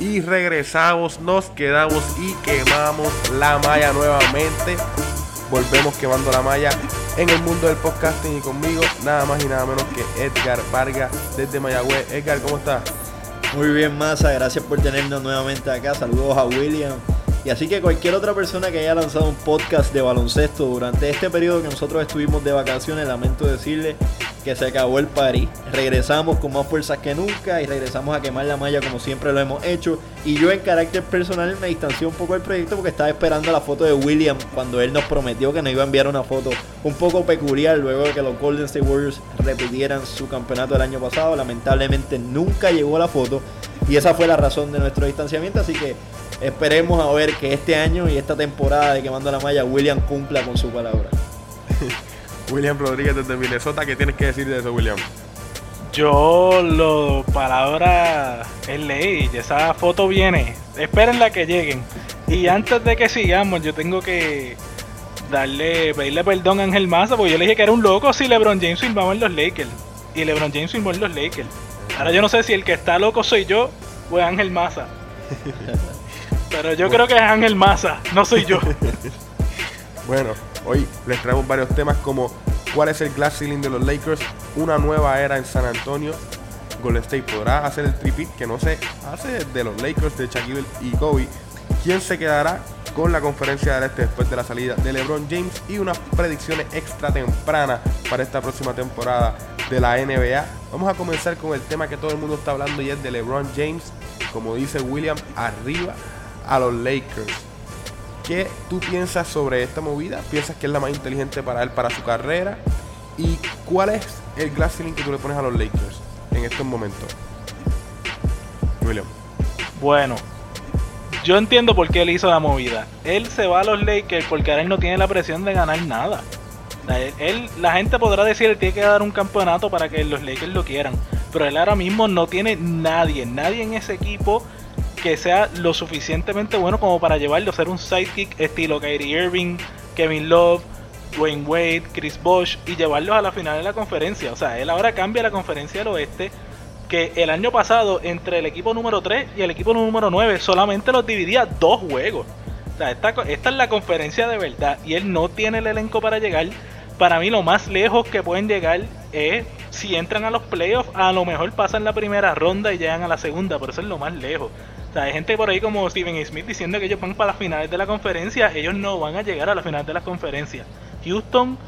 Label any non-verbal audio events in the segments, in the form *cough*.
y regresamos, nos quedamos y quemamos la malla nuevamente. Volvemos quemando la malla en el mundo del podcasting y conmigo nada más y nada menos que Edgar Vargas desde Mayagüez. Edgar, ¿cómo estás? Muy bien, Massa, gracias por tenernos nuevamente acá. Saludos a William. Y así que cualquier otra persona que haya lanzado un podcast de baloncesto durante este periodo que nosotros estuvimos de vacaciones, lamento decirle que se acabó el party. Regresamos con más fuerzas que nunca y regresamos a quemar la malla como siempre lo hemos hecho. Y yo en carácter personal me distancié un poco del proyecto porque estaba esperando la foto de William cuando él nos prometió que nos iba a enviar una foto un poco peculiar luego de que los Golden State Warriors repitieran su campeonato del año pasado. Lamentablemente nunca llegó la foto y esa fue la razón de nuestro distanciamiento. Así que esperemos a ver que este año y esta temporada de Quemando la Malla William cumpla con su palabra. *laughs* William Rodríguez desde Minnesota, ¿qué tienes que decir de eso, William? Yo, lo palabra es ley, esa foto viene, espérenla que lleguen. Y antes de que sigamos, yo tengo que darle, pedirle perdón a Ángel Massa, porque yo le dije que era un loco si LeBron James firmaba en los Lakers. Y LeBron James firmó en los Lakers. Ahora yo no sé si el que está loco soy yo o es Ángel Massa. *laughs* Pero yo creo que es Ángel Massa, no soy yo. *laughs* bueno, hoy les traemos varios temas como cuál es el glass ceiling de los Lakers, una nueva era en San Antonio, Golden State podrá hacer el tripit que no se hace de los Lakers de Shaquille y Kobe, quién se quedará con la conferencia del este después de la salida de LeBron James y unas predicciones extra tempranas para esta próxima temporada de la NBA. Vamos a comenzar con el tema que todo el mundo está hablando y es de LeBron James, como dice William, arriba a los Lakers. ¿Qué tú piensas sobre esta movida? ¿Piensas que es la más inteligente para él, para su carrera? ¿Y cuál es el glass ceiling que tú le pones a los Lakers en estos momentos? William. Bueno, yo entiendo por qué él hizo la movida. Él se va a los Lakers porque ahora él no tiene la presión de ganar nada. Él, la gente podrá decir que tiene que dar un campeonato para que los Lakers lo quieran. Pero él ahora mismo no tiene nadie, nadie en ese equipo que sea lo suficientemente bueno como para llevarlo a ser un sidekick estilo Kyrie Irving, Kevin Love, Dwayne Wade, Chris Bosh y llevarlos a la final de la conferencia. O sea, él ahora cambia la conferencia del oeste que el año pasado entre el equipo número 3 y el equipo número 9 solamente los dividía dos juegos. O sea, esta, esta es la conferencia de verdad y él no tiene el elenco para llegar. Para mí lo más lejos que pueden llegar es si entran a los playoffs, a lo mejor pasan la primera ronda y llegan a la segunda, pero eso es lo más lejos. Hay gente por ahí como Steven Smith diciendo que ellos van para las finales de la conferencia. Ellos no van a llegar a las finales de la conferencia. Houston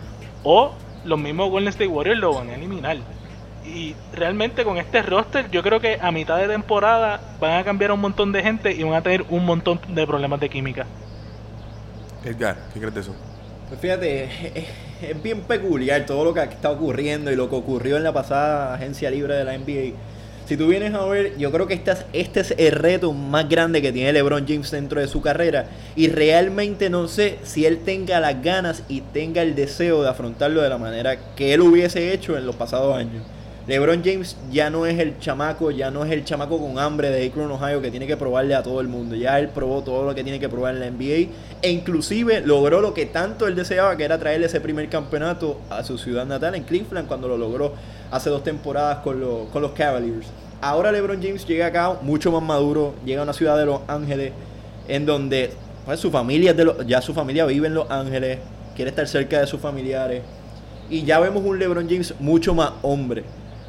o los mismos Golden State Warriors lo van a eliminar. Y realmente con este roster yo creo que a mitad de temporada van a cambiar un montón de gente y van a tener un montón de problemas de química. Edgar, ¿qué crees de eso? Pues fíjate, es, bien peculiar todo lo que está ocurriendo y lo que ocurrió en la pasada agencia libre de la NBA si tú vienes a ver, yo creo que este es, el reto más grande que tiene LeBron James dentro de su carrera. Y realmente no sé si él tenga las ganas y tenga el deseo de afrontarlo de la manera que él hubiese hecho en los pasados años. LeBron James ya no es el chamaco, ya no es el chamaco con hambre de Akron, Ohio que tiene que probarle a todo el mundo. Ya él probó todo lo que tiene que probar en la NBA e inclusive logró lo que tanto él deseaba, que era traerle ese primer campeonato a su ciudad natal en Cleveland cuando lo logró hace dos temporadas con, los Cavaliers. Ahora LeBron James llega acá mucho más maduro, llega a una ciudad de Los Ángeles en donde pues, su familia ya su familia vive en Los Ángeles, quiere estar cerca de sus familiares y ya vemos un LeBron James mucho más hombre.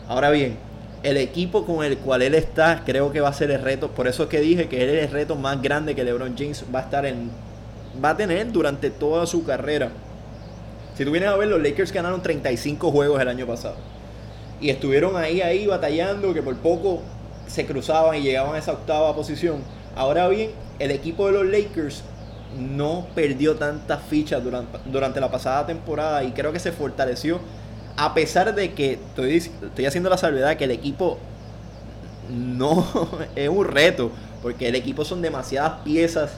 Ahora bien, el equipo con el cual él está creo que va a ser el reto, por eso es que dije que él es el reto más grande que LeBron James va a estar en va a tener durante toda su carrera. Si tú vienes a ver, los Lakers ganaron 35 juegos el año pasado y estuvieron ahí, ahí batallando, que por poco se cruzaban y llegaban a esa octava posición. Ahora bien, el equipo de los Lakers no perdió tantas fichas durante, durante la pasada temporada y creo que se fortaleció a pesar de que estoy, estoy haciendo la salvedad que el equipo no *laughs* es un reto, porque el equipo son demasiadas piezas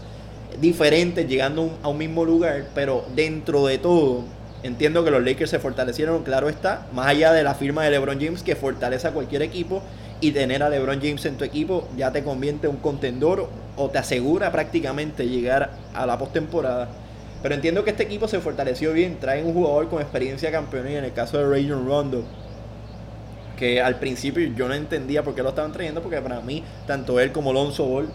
diferentes llegando a un mismo lugar, pero dentro de todo Entiendo que los Lakers se fortalecieron, claro está, más allá de la firma de LeBron James que fortalece a cualquier equipo y tener a LeBron James en tu equipo ya te convierte un contendor o te asegura prácticamente llegar a la postemporada. Pero entiendo que este equipo se fortaleció bien, traen un jugador con experiencia campeona en el caso de Rayon Rondo, que al principio yo no entendía por qué lo estaban trayendo, porque para mí, tanto él como Alonso Ball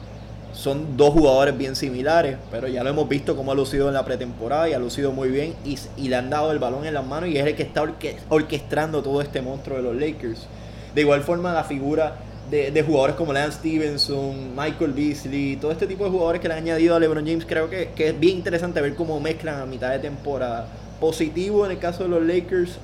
son dos jugadores bien similares, pero ya lo hemos visto cómo ha lucido en la pretemporada y ha lucido muy bien y, y le han dado el balón en las manos y es el que está orquestando todo este monstruo de los Lakers. De igual forma, la figura de, jugadores como Lance Stevenson, Michael Beasley, todo este tipo de jugadores que le han añadido a LeBron James, creo que, que es bien interesante ver cómo mezclan a mitad de temporada. Positivo en el caso de los Lakers,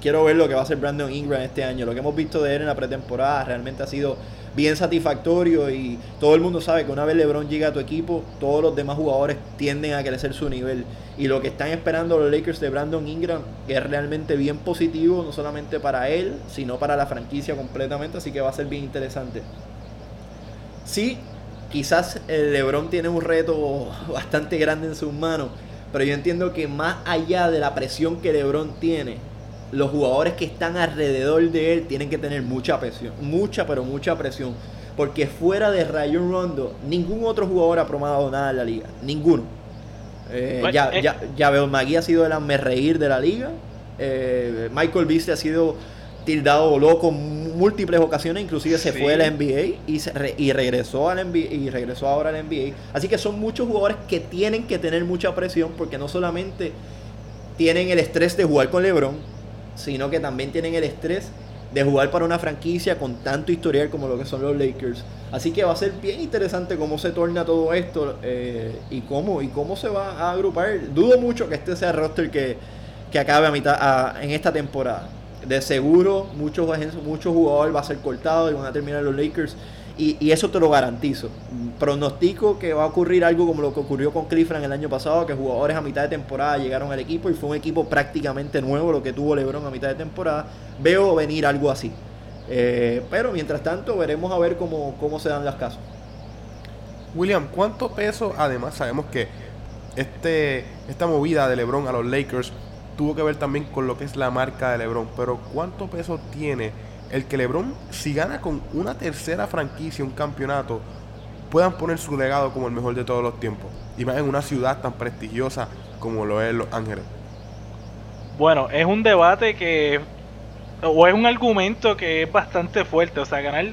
quiero ver lo que va a hacer Brandon Ingram este año. Lo que hemos visto de él en la pretemporada realmente ha sido bien satisfactorio y todo el mundo sabe que una vez LeBron llega a tu equipo, todos los demás jugadores tienden a crecer su nivel. Y lo que están esperando los Lakers de Brandon Ingram es realmente bien positivo, no solamente para él, sino para la franquicia completamente, así que va a ser bien interesante. Sí, quizás el LeBron tiene un reto *laughs* bastante grande en sus manos, pero yo entiendo que más allá de la presión que LeBron tiene, los jugadores que están alrededor de él tienen que tener mucha presión, mucha pero mucha presión, porque fuera de Rayon Rondo, ningún otro jugador ha promado nada en la liga, ninguno. Eh, ya, eh. ya, ya, veo, Magui ha sido el me reír de la liga, eh, Michael Beasley ha sido tildado loco múltiples ocasiones, inclusive se fue a la NBA y, y regresó al NBA y regresó ahora al NBA. Así que son muchos jugadores que tienen que tener mucha presión porque no solamente tienen el estrés de jugar con LeBron, sino que también tienen el estrés de jugar para una franquicia con tanto historial como lo que son los Lakers. Así que va a ser bien interesante cómo se torna todo esto eh, y cómo y cómo se va a agrupar. Dudo mucho que este sea el roster que, que acabe a mitad en esta temporada. De seguro muchos, muchos jugadores va a ser cortado y van a terminar los Lakers y, eso te lo garantizo. Pronostico que va a ocurrir algo como lo que ocurrió con Cleveland el año pasado, que jugadores a mitad de temporada llegaron al equipo y fue un equipo prácticamente nuevo lo que tuvo LeBron a mitad de temporada. Veo venir algo así. Eh, pero mientras tanto veremos a ver cómo, cómo se dan las casos. William, ¿cuánto peso? Además sabemos que este, esta movida de LeBron a los Lakers tuvo que ver también con lo que es la marca de LeBron, pero ¿cuánto peso tiene? El que LeBron, si gana con una tercera franquicia un campeonato, puedan poner su legado como el mejor de todos los tiempos. Y más en una ciudad tan prestigiosa como lo es Los Ángeles. Bueno, es un debate que. O es un argumento que es bastante fuerte. O sea, ganar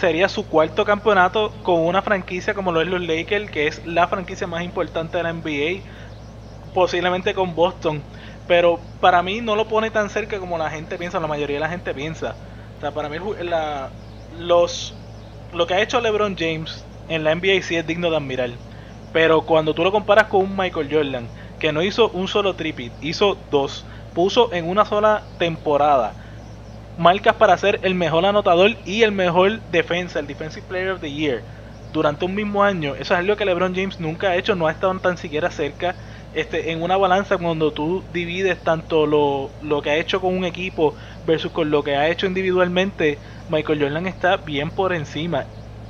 sería su cuarto campeonato con una franquicia como lo es los Lakers, que es la franquicia más importante de la NBA. Posiblemente con Boston. Pero para mí no lo pone tan cerca como la gente piensa, la mayoría de la gente piensa. Para mí la, los, lo que ha hecho LeBron James en la NBA sí es digno de admirar. Pero cuando tú lo comparas con un Michael Jordan, que no hizo un solo tripit, hizo dos, puso en una sola temporada marcas para ser el mejor anotador y el mejor defensa, el Defensive Player of the Year, durante un mismo año. Eso es algo que LeBron James nunca ha hecho, no ha estado tan siquiera cerca. Este, en una balanza cuando tú divides tanto lo, lo que ha hecho con un equipo versus con lo que ha hecho individualmente, Michael Jordan está bien por encima.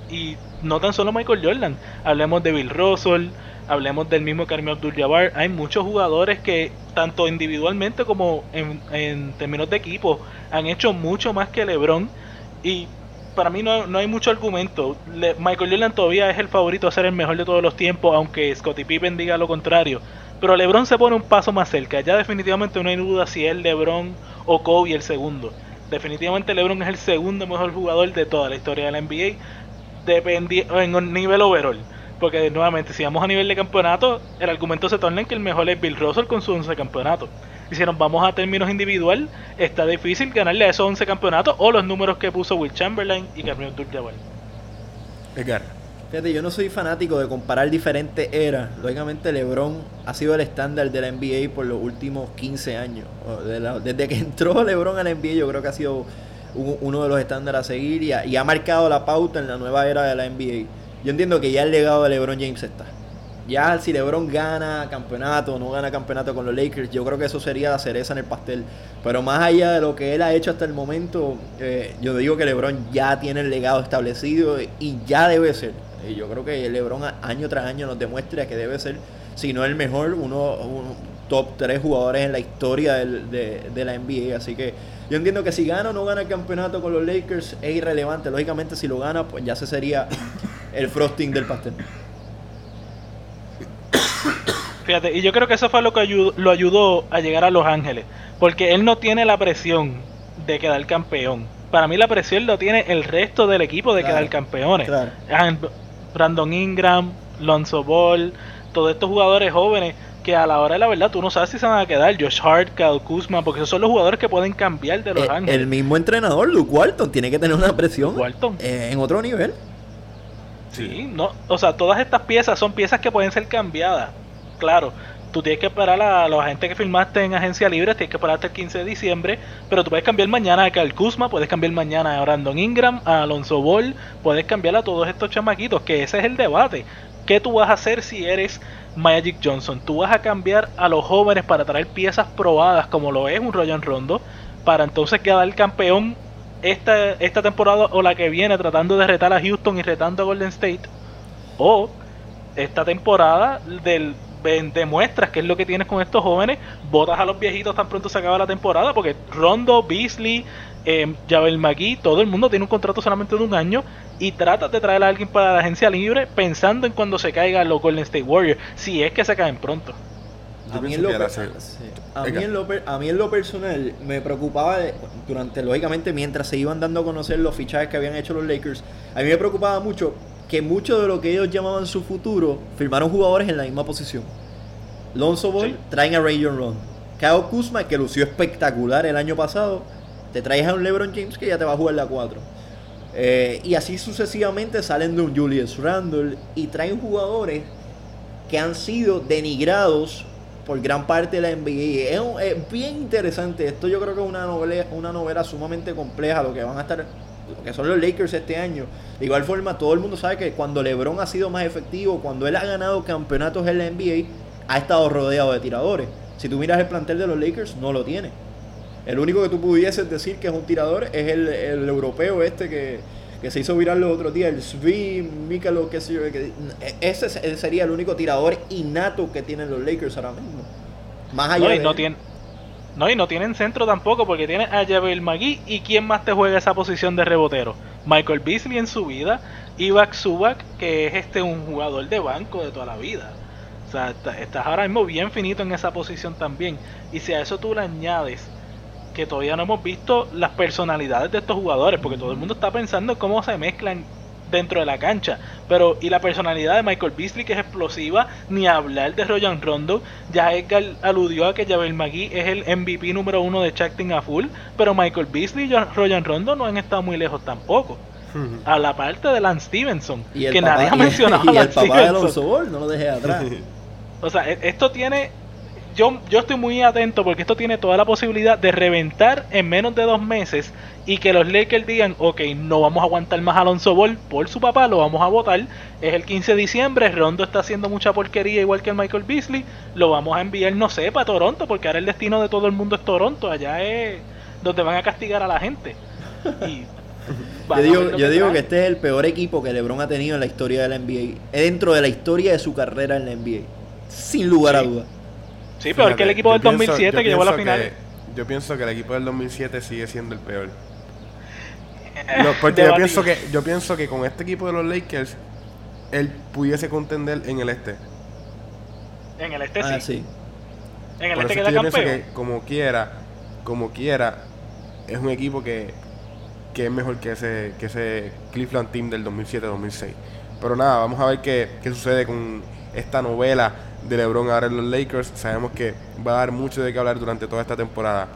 Y no tan solo Michael Jordan, hablemos de Bill Russell, hablemos del mismo Karim Abdul-Jabbar, hay muchos jugadores que tanto individualmente como en, términos de equipo han hecho mucho más que LeBron y para mí no, no hay mucho argumento. Michael Jordan todavía es el favorito a ser el mejor de todos los tiempos, aunque Scottie Pippen diga lo contrario. Pero LeBron se pone un paso más cerca. Ya definitivamente no hay duda si es LeBron o Kobe el segundo. Definitivamente LeBron es el segundo mejor jugador de toda la historia de la NBA en un nivel overall. Porque nuevamente, si vamos a nivel de campeonato, el argumento se torna en que el mejor es Bill Russell con sus 11 campeonatos. Y si nos vamos a términos individual, está difícil ganarle a esos 11 campeonatos o los números que puso Will Chamberlain y Kareem Abdul-Jabbar. Edgar. Fíjate, yo no soy fanático de comparar diferentes eras. Lógicamente, LeBron ha sido el estándar de la NBA por los últimos 15 años. Desde que *laughs* entró LeBron a la NBA, yo creo que ha sido uno de los estándares a seguir y ha, marcado la pauta en la nueva era de la NBA. Yo entiendo que ya el legado de LeBron James está. Ya si LeBron gana campeonato o no gana campeonato con los Lakers, yo creo que eso sería la cereza en el pastel. Pero más allá de lo que él ha hecho hasta el momento, eh, yo digo que LeBron ya tiene el legado establecido y ya debe ser y yo creo que LeBron año tras año nos demuestra que debe ser, si no el mejor, uno, top 3 jugadores en la historia de, la NBA. Así que yo entiendo que si gana o no gana el campeonato con los Lakers es irrelevante. Lógicamente, si lo gana, pues ya se sería el frosting del pastel. Fíjate, y yo creo que eso fue lo que lo ayudó a llegar a Los Ángeles. Porque él no tiene la presión de quedar campeón para mí la presión lo tiene el resto del equipo de quedar campeones. Brandon Ingram, Lonzo Ball, todos estos jugadores jóvenes que a la hora de la verdad tú no sabes si se van a quedar. Josh Hart, Kyle Kuzma, porque esos son los jugadores que pueden cambiar de los el, Ángeles. El mismo entrenador, Luke Walton, tiene que tener una presión eh, en otro nivel. Sí, no, o sea, todas estas piezas son piezas que pueden ser cambiadas. Claro, tú tienes que esperar a los agentes que firmaste en agencia libre, tienes que esperar hasta el 15 de diciembre, pero tú puedes cambiar mañana a Kyle Kuzma, puedes cambiar mañana a Brandon Ingram, a Alonso Ball, puedes cambiar a todos estos chamaquitos, que ese es el debate. ¿Qué tú vas a hacer si eres Magic Johnson? Tú vas a cambiar a los jóvenes para traer piezas probadas como lo es un Ryan Rondo, para entonces quedar el campeón esta, esta temporada o la que viene tratando de retar a Houston y retando a Golden State. O esta temporada del demuestras qué es lo que tienes con estos jóvenes, botas a los viejitos tan pronto se acaba la temporada, porque Rondo, Beasley, eh, Javel McGee, todo el mundo tiene un contrato solamente de un año y tratas de traer a alguien para la agencia libre pensando en cuando se caiga los Golden State Warriors, si es que se caen pronto. A mí, en lo, a, mí en lo, personal me preocupaba durante, lógicamente, mientras se iban dando a conocer los fichajes que habían hecho los Lakers, a mí me preocupaba mucho que mucho de lo que ellos llamaban su futuro firmaron jugadores en la misma posición. Lonzo Ball traen a Ray Ron. Kyle Kuzma, que lució espectacular el año pasado, te traes a un LeBron James que ya te va a jugar la 4. Eh, y así sucesivamente salen de un Julius Randle y traen jugadores que han sido denigrados por gran parte de la NBA. Es, es, bien interesante. Esto yo creo que es una novela, una novela sumamente compleja, lo que van a estar que son los Lakers este año. De igual forma, todo el mundo sabe que cuando LeBron ha sido más efectivo, cuando él ha ganado campeonatos en la NBA, ha estado rodeado de tiradores. Si tú miras el plantel de los Lakers, no lo tiene. El único que tú pudieses decir que es un tirador es el, europeo este que, se hizo viral los otros días, el Svi, Mikalo, qué sé yo. ese sería el único tirador innato que tienen los Lakers ahora mismo. Más allá de no tiene no, y no tienen centro tampoco porque tienen a Javel McGee y quién más te juega esa posición de rebotero. Michael Beasley en su vida, Ibak Subak, que es este un jugador de banco de toda la vida. O sea, estás ahora mismo bien finito en esa posición también. Y si a eso tú le añades que todavía no hemos visto las personalidades de estos jugadores, porque todo el mundo está pensando cómo se mezclan dentro de la cancha. Pero, y la personalidad de Michael Beasley, que es explosiva, ni hablar de Royan Rondo. Ya Edgar aludió a que Javel McGee es el MVP número uno de Chacting a full, pero Michael Beasley y Royan Rondo no han estado muy lejos tampoco. A la parte de Lance Stevenson, que nadie ha mencionado. Y, el papá de no lo dejé atrás. *laughs* o sea, e-, esto tiene yo, yo estoy muy atento porque esto tiene toda la posibilidad de reventar en menos de dos meses y que los Lakers digan, ok, no vamos a aguantar más a Alonso Ball por su papá, lo vamos a votar. Es el 15 de diciembre, Rondo está haciendo mucha porquería igual que el Michael Beasley, lo vamos a enviar, no sé, para Toronto, porque ahora el destino de todo el mundo es Toronto, allá es donde van a castigar a la gente. *laughs* yo digo, yo digo que este es el peor equipo que LeBron ha tenido en la historia de la NBA, dentro de la historia de su carrera en la NBA, sin lugar a dudas. Sí, peor que el equipo del 2007 que llegó a la final. Yo pienso que el equipo del 2007 sigue siendo el peor. Eh, porque yo pienso, que, yo pienso que con este equipo de los Lakers, él pudiese contender en el este. En el este ah, sí. En el este queda campeón. que como quiera, como quiera, es un equipo que, que es mejor que ese, que ese Cleveland Team del 2007-2006. Pero nada, vamos a ver qué, qué sucede con esta novela de LeBron ahora en los Lakers. Sabemos que va a dar mucho de qué hablar durante toda esta temporada.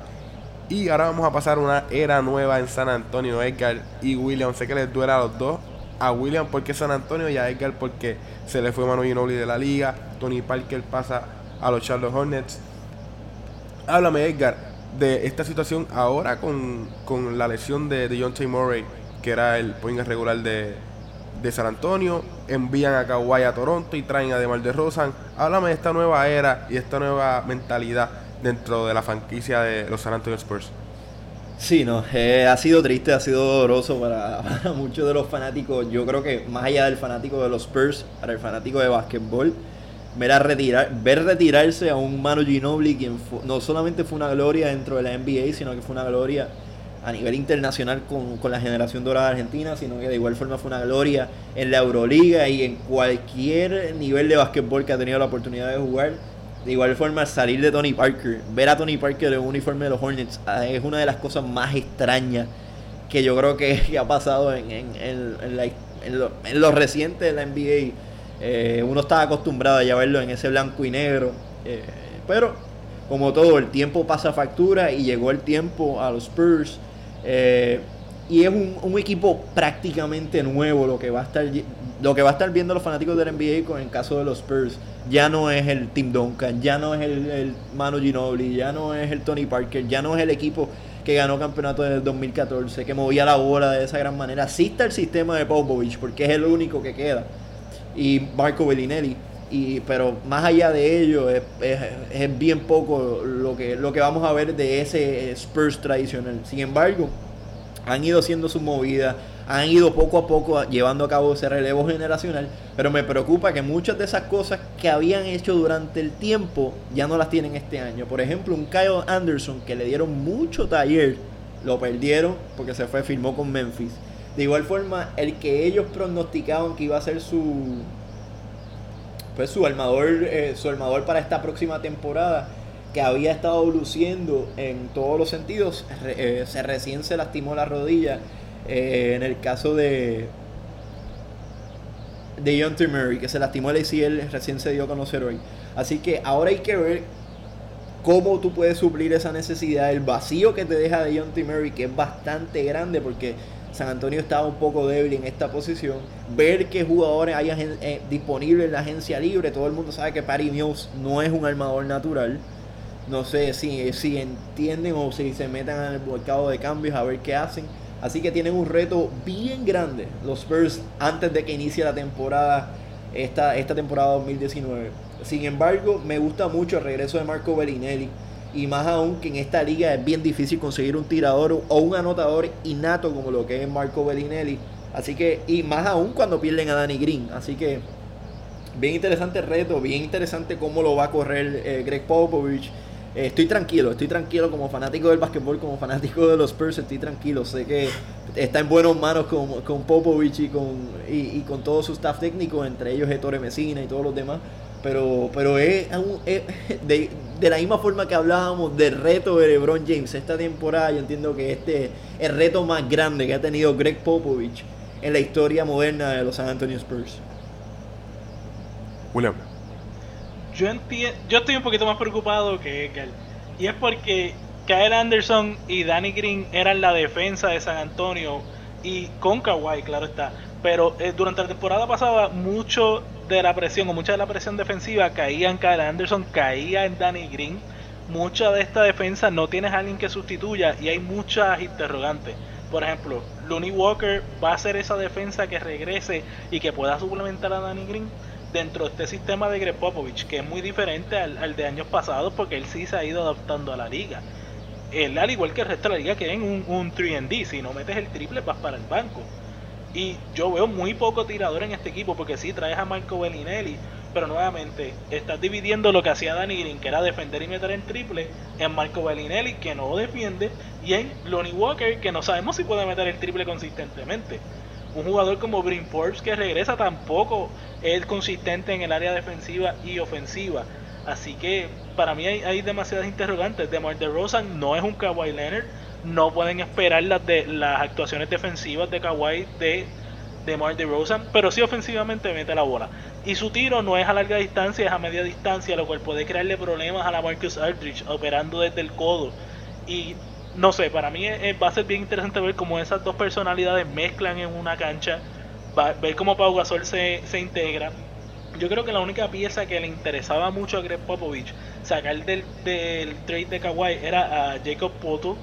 Y ahora vamos a pasar una era nueva en San Antonio. Edgar y William, sé que les duele a los dos. A William porque San Antonio y a Edgar porque se le fue Manu Ginobili de la liga. Tony Parker pasa a los Charlotte Hornets. Háblame, Edgar, de esta situación ahora con, la lesión de, de John T. Murray, que era el point regular de, de San Antonio, envían a Kawhi a Toronto y traen a DeMar DeRozan. Háblame de esta nueva era y esta nueva mentalidad dentro de la franquicia de los San Antonio Spurs. Sí, no, eh, ha sido triste, ha sido doloroso para, *laughs* muchos de los fanáticos. Yo creo que más allá del fanático de los Spurs, para el fanático de básquetbol, ver, retirar, ver retirarse a un Manu Ginobili, quien no solamente fue una gloria dentro de la NBA, sino que fue una gloria a nivel internacional con, con, la generación dorada argentina, sino que de igual forma fue una gloria en la Euroliga y en cualquier nivel de básquetbol que ha tenido la oportunidad de jugar. De igual forma, salir de Tony Parker, ver a Tony Parker en un uniforme de los Hornets, ah, es una de las cosas más extrañas que yo creo que, *laughs* ha pasado en, en, en, la, lo, en, lo, reciente de la NBA. Eh, uno estaba acostumbrado a ya verlo en ese blanco y negro. Eh, pero, como todo, el tiempo pasa factura y llegó el tiempo a los Spurs. Eh, y es un, un, equipo prácticamente nuevo lo que va a estar lo que va a estar viendo los fanáticos del NBA con el caso de los Spurs. Ya no es el Tim Duncan, ya no es el, el Manu Ginobili, ya no es el Tony Parker, ya no es el equipo que ganó campeonato en el 2014, que movía la bola de esa gran manera. Sí está el sistema de Popovich, porque es el único que queda. Y Marco Bellinelli. Y, pero más allá de ello, es, es, bien poco lo que, lo que vamos a ver de ese Spurs tradicional. Sin embargo, han ido haciendo sus movidas, han ido poco a poco llevando a cabo ese relevo generacional, pero me preocupa que muchas de esas cosas que habían hecho durante el tiempo ya no las tienen este año. Por ejemplo, un Kyle Anderson que le dieron mucho taller, lo perdieron porque se fue, firmó con Memphis. De igual forma, el que ellos pronosticaban que iba a ser su pues su armador, eh, su armador para esta próxima temporada, que había estado luciendo en todos los sentidos, eh, se recién se lastimó la rodilla eh, en el caso de de John T. Murray, que se lastimó el ACL, recién se dio a conocer hoy. Así que ahora hay que ver cómo tú puedes suplir esa necesidad, el vacío que te deja de John T. Murray, que es bastante grande porque San Antonio estaba un poco débil en esta posición. Ver qué jugadores hay eh, disponibles en la agencia libre. Todo el mundo sabe que Patty Mills no es un armador natural. No sé si, si entienden o si se metan en el mercado de cambios a ver qué hacen. Así que tienen un reto bien grande los Spurs antes de que inicie la temporada, esta, esta temporada 2019. Sin embargo, me gusta mucho el regreso de Marco Bellinelli. Y más aún que en esta liga es bien difícil conseguir un tirador o un anotador innato como lo que es Marco Bellinelli. Así que, y más aún cuando pierden a Danny Green. Así que, bien interesante el reto, bien interesante cómo lo va a correr eh, Greg Popovich. Eh, estoy tranquilo, estoy tranquilo como fanático del básquetbol, como fanático de los Spurs, estoy tranquilo. Sé que está en buenas manos con, con Popovich y con, y, con todo su staff técnico, entre ellos Ettore Messina y todos los demás. Pero, pero es, *laughs* de, de, la misma forma que hablábamos del reto de LeBron James esta temporada, yo entiendo que este es el reto más grande que ha tenido Greg Popovich en la historia moderna de los San Antonio Spurs. William yo entiendo, yo estoy un poquito más preocupado que Ekel. Y es porque Kyle Anderson y Danny Green eran la defensa de San Antonio y con Kawhi, claro está. Pero eh, durante la temporada pasada, mucho de la presión o mucha de la presión defensiva caía en Kyle Anderson, caía en Danny Green. Mucha de esta defensa no tienes a alguien que sustituya y hay muchas interrogantes. Por ejemplo, Looney Walker va a ser esa defensa que regrese y que pueda suplementar a Danny Green dentro de este sistema de Greg Popovich, que es muy diferente al, de años pasados, porque él sí se ha ido adaptando a la liga. Él, al igual que el resto de la liga, que en un, un 3D, si no metes el triple vas para el banco. Y yo veo muy poco tirador en este equipo, porque sí traes a Marco Bellinelli, pero nuevamente estás dividiendo lo que hacía Danny Green, que era defender y meter el triple, en Marco Bellinelli, que no defiende, y en Lonnie Walker, que no sabemos si puede meter el triple consistentemente un jugador como Brin Forbes que regresa tampoco es consistente en el área defensiva y ofensiva. Así que para mí hay, demasiadas interrogantes. DeMar DeRozan no es un Kawhi Leonard. No pueden esperar las, de, las actuaciones defensivas de Kawhi de DeMar DeRozan, pero sí ofensivamente mete la bola. Y su tiro no es a larga distancia, es a media distancia, lo cual puede crearle problemas a la Marcus Aldridge operando desde el codo. Y no sé, para mí va a ser bien interesante ver cómo esas dos personalidades mezclan en una cancha, ver cómo Pau Gasol se, se integra. Yo creo que la única pieza que le interesaba mucho a Greg Popovich sacar del, del trade de Kawhi era a Jacob Poto,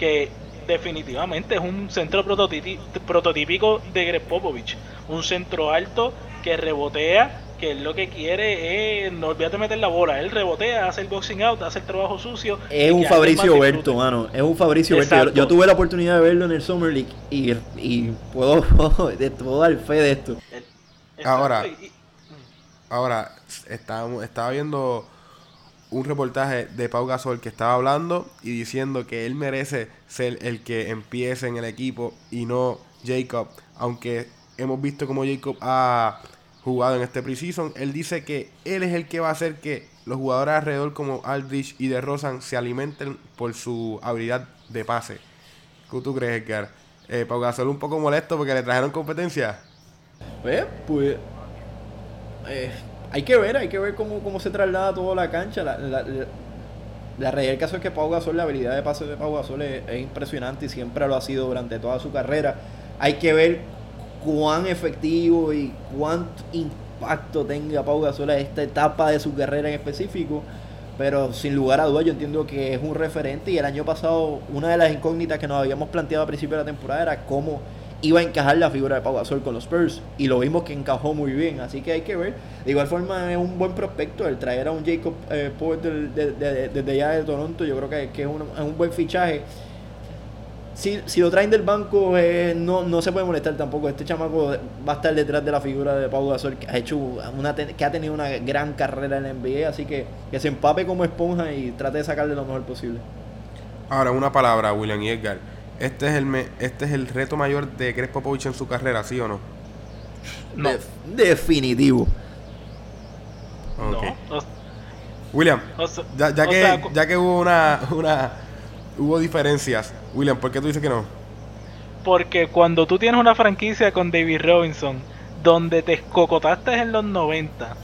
que definitivamente es un centro prototípico de Greg Popovich. Un centro alto que rebotea, que lo que quiere es, no olvídate de meter la bola, él rebotea, hace el boxing out, hace el trabajo sucio. Es un Fabricio Berto, mano, es un Fabricio Berto. Yo, tuve la oportunidad de verlo en el Summer League y, y puedo, *laughs* puedo dar fe de esto. Ahora, ahora estaba, estaba viendo un reportaje de Pau Gasol que estaba hablando y diciendo que él merece ser el que empiece en el equipo y no Jacob, aunque hemos visto como Jacob ha jugado en este preseason. Él dice que él es el que va a hacer que los jugadores alrededor como Aldrich y de Rosan se alimenten por su habilidad de pase. ¿Qué tú crees, Edgar? Eh, Pau Gasol un poco molesto porque le trajeron competencia. Pues, pues eh, hay que ver, hay que ver cómo, cómo se traslada toda la cancha. La, la, la, realidad del caso es que Pau Gasol, la habilidad de pase de Pau Gasol es, es, impresionante y siempre lo ha sido durante toda su carrera. Hay que ver cuán efectivo y cuánto impacto tenga Pau Gasol en esta etapa de su carrera en específico. Pero sin lugar a dudas yo entiendo que es un referente y el año pasado una de las incógnitas que nos habíamos planteado a principio de la temporada era cómo iba a encajar la figura de Pau Gasol con los Spurs y lo vimos que encajó muy bien, así que hay que ver. De igual forma es un buen prospecto el traer a un Jacob eh, desde allá de Toronto, yo creo que, que es, un, es, un, buen fichaje. Si, si lo traen del banco eh, no, no se puede molestar tampoco, este chamaco va a estar detrás de la figura de Pau Gasol que ha hecho una que ha tenido una gran carrera en la NBA, así que que se empape como esponja y trate de sacarle lo mejor posible. Ahora una palabra, William y Edgar este es el me, este es el reto mayor de Greg Popovich en su carrera, ¿sí o no? No. definitivo. Okay. No. William, ya, ya que, ya que hubo una, una hubo diferencias, William, ¿por qué tú dices que no? Porque cuando tú tienes una franquicia con David Robinson, donde te escocotaste en los 90,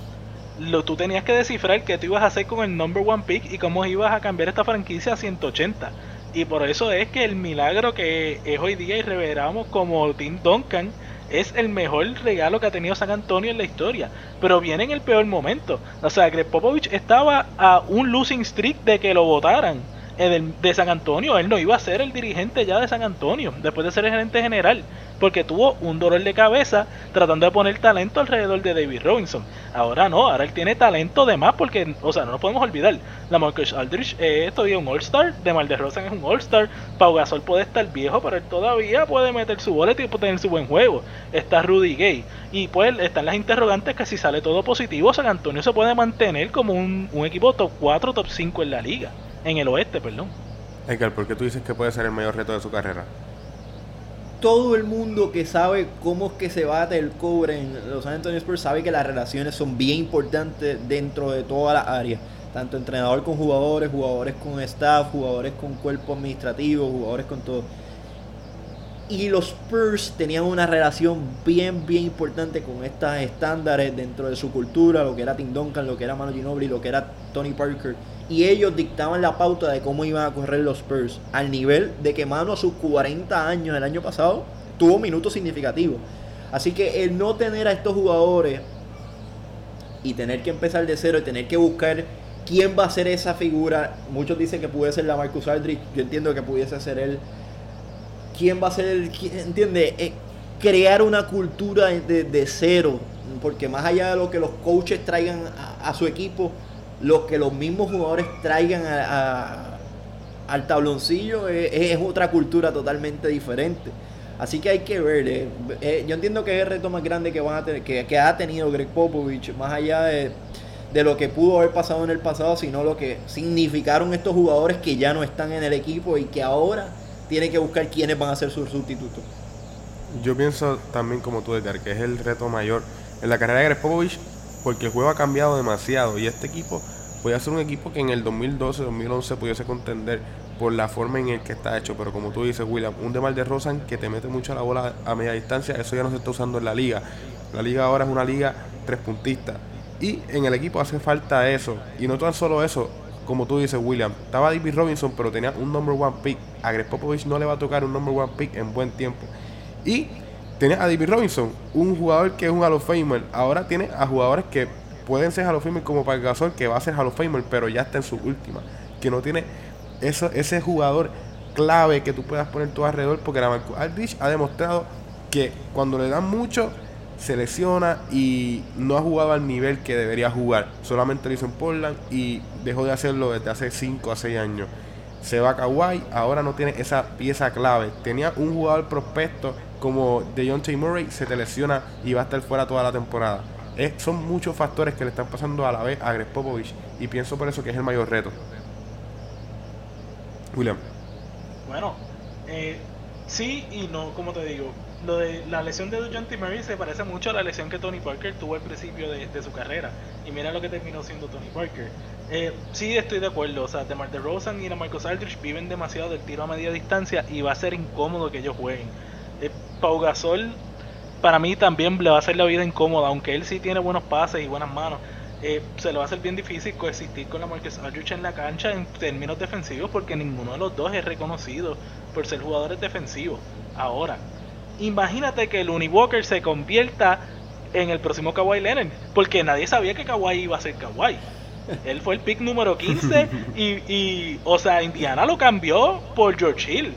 lo, tú tenías que descifrar qué tú ibas a hacer con el number one pick y cómo ibas a cambiar esta franquicia a 180. Y por eso es que el milagro que es hoy día y reveramos como Tim Duncan es el mejor regalo que ha tenido San Antonio en la historia. Pero viene en el peor momento. O sea, Greg Popovich estaba a un losing streak de que lo votaran de San Antonio. Él no iba a ser el dirigente ya de San Antonio después de ser el gerente general porque tuvo un dolor de cabeza tratando de poner talento alrededor de David Robinson. Ahora no, ahora él tiene talento de más porque, o sea, no nos podemos olvidar, la Marcus Aldrich es todavía un All-Star, de de Rosen es un All-Star, Pau Gasol puede estar viejo, pero él todavía puede meter su boleto y puede tener su buen juego. Está Rudy Gay. Y pues están las interrogantes que si sale todo positivo, San Antonio se puede mantener como un, un equipo top 4, top 5 en la liga, en el oeste, perdón. Edgar, ¿por qué tú dices que puede ser el mayor reto de su carrera? todo el mundo que sabe cómo es que se bate el cobre en los Antonio Spurs sabe que las relaciones son bien importantes dentro de toda la área. Tanto entrenador con jugadores, jugadores con staff, jugadores con cuerpo administrativo, jugadores con todo. Y los Spurs tenían una relación bien, bien importante con estos estándares dentro de su cultura, lo que era Tim Duncan, lo que era Manu Ginobili, lo que era Tony Parker y ellos dictaban la pauta de cómo iban a correr los Spurs. Al nivel de que Mano a sus 40 años el año pasado tuvo minutos significativos. Así que el no tener a estos jugadores y tener que empezar de cero y tener que buscar quién va a ser esa figura. Muchos dicen que puede ser la Marcus Aldridge. Yo entiendo que pudiese ser él. ¿Quién va a ser el. ¿Entiende? Eh, crear una cultura de, cero. Porque más allá de lo que los coaches traigan a su equipo, lo que los mismos jugadores traigan al tabloncillo es, otra cultura totalmente diferente. Así que hay que ver. Eh, eh, yo entiendo que es el reto más grande que, van a tener, que, ha tenido Greg Popovich, más allá de, lo que pudo haber pasado en el pasado, sino lo que significaron estos jugadores que ya no están en el equipo y que ahora tiene que buscar quiénes van a ser sus sustitutos. Yo pienso también como tú, Edgar, que es el reto mayor en la carrera de Greg Popovich porque el juego ha cambiado demasiado y este equipo puede ser un equipo que en el 2012-2011 pudiese contender por la forma en el que está hecho, pero como tú dices, William, un Demar de Rosan que te mete mucho la bola a media distancia, eso ya no se está usando en la liga. La liga ahora es una liga tres puntistas y en el equipo hace falta eso y no tan solo eso, como tú dices, William, estaba David Robinson, pero tenía un number one pick. A Greg Popovich no le va a tocar un number one pick en buen tiempo. Y Tienes a David Robinson, un jugador que es un Hall of Famer. Ahora tiene a jugadores que pueden ser Hall of Famer como Park Gasol, que va a ser Hall of Famer, pero ya está en su última. Que no tiene eso, ese jugador clave que tú puedas poner todo alrededor, porque la Marcus Aldrich ha demostrado que cuando le dan mucho, se lesiona y no ha jugado al nivel que debería jugar. Solamente lo hizo en Portland y dejó de hacerlo desde hace 5 a 6 años. Se va a Kawhi, ahora no tiene esa pieza clave. Tenía un jugador prospecto como Deontay Murray se te lesiona y va a estar fuera toda la temporada. son muchos factores que le están pasando a la vez a Greg Popovich y pienso por eso que es el mayor reto. William. Bueno, eh, sí y no, como te digo. Lo de la lesión de Deontay Murray se parece mucho a la lesión que Tony Parker tuvo al principio de, su carrera. Y mira lo que terminó siendo Tony Parker. Eh, sí, estoy de acuerdo. O sea, DeMar DeRozan y la Marcos Aldridge viven demasiado del tiro a media distancia y va a ser incómodo que ellos jueguen. Eh, Pau Gasol para mí también le va a hacer la vida incómoda, aunque él sí tiene buenos pases y buenas manos. Eh, se le va a hacer bien difícil coexistir con la Marcus Aldridge en la cancha en términos defensivos porque ninguno de los dos es reconocido por ser jugadores defensivos. Ahora, imagínate que el Walker se convierta en el próximo Kawhi Leonard, porque nadie sabía que Kawhi iba a ser Kawhi. Él fue el pick número 15 *laughs* y, y, o sea, Indiana lo cambió por George Hill.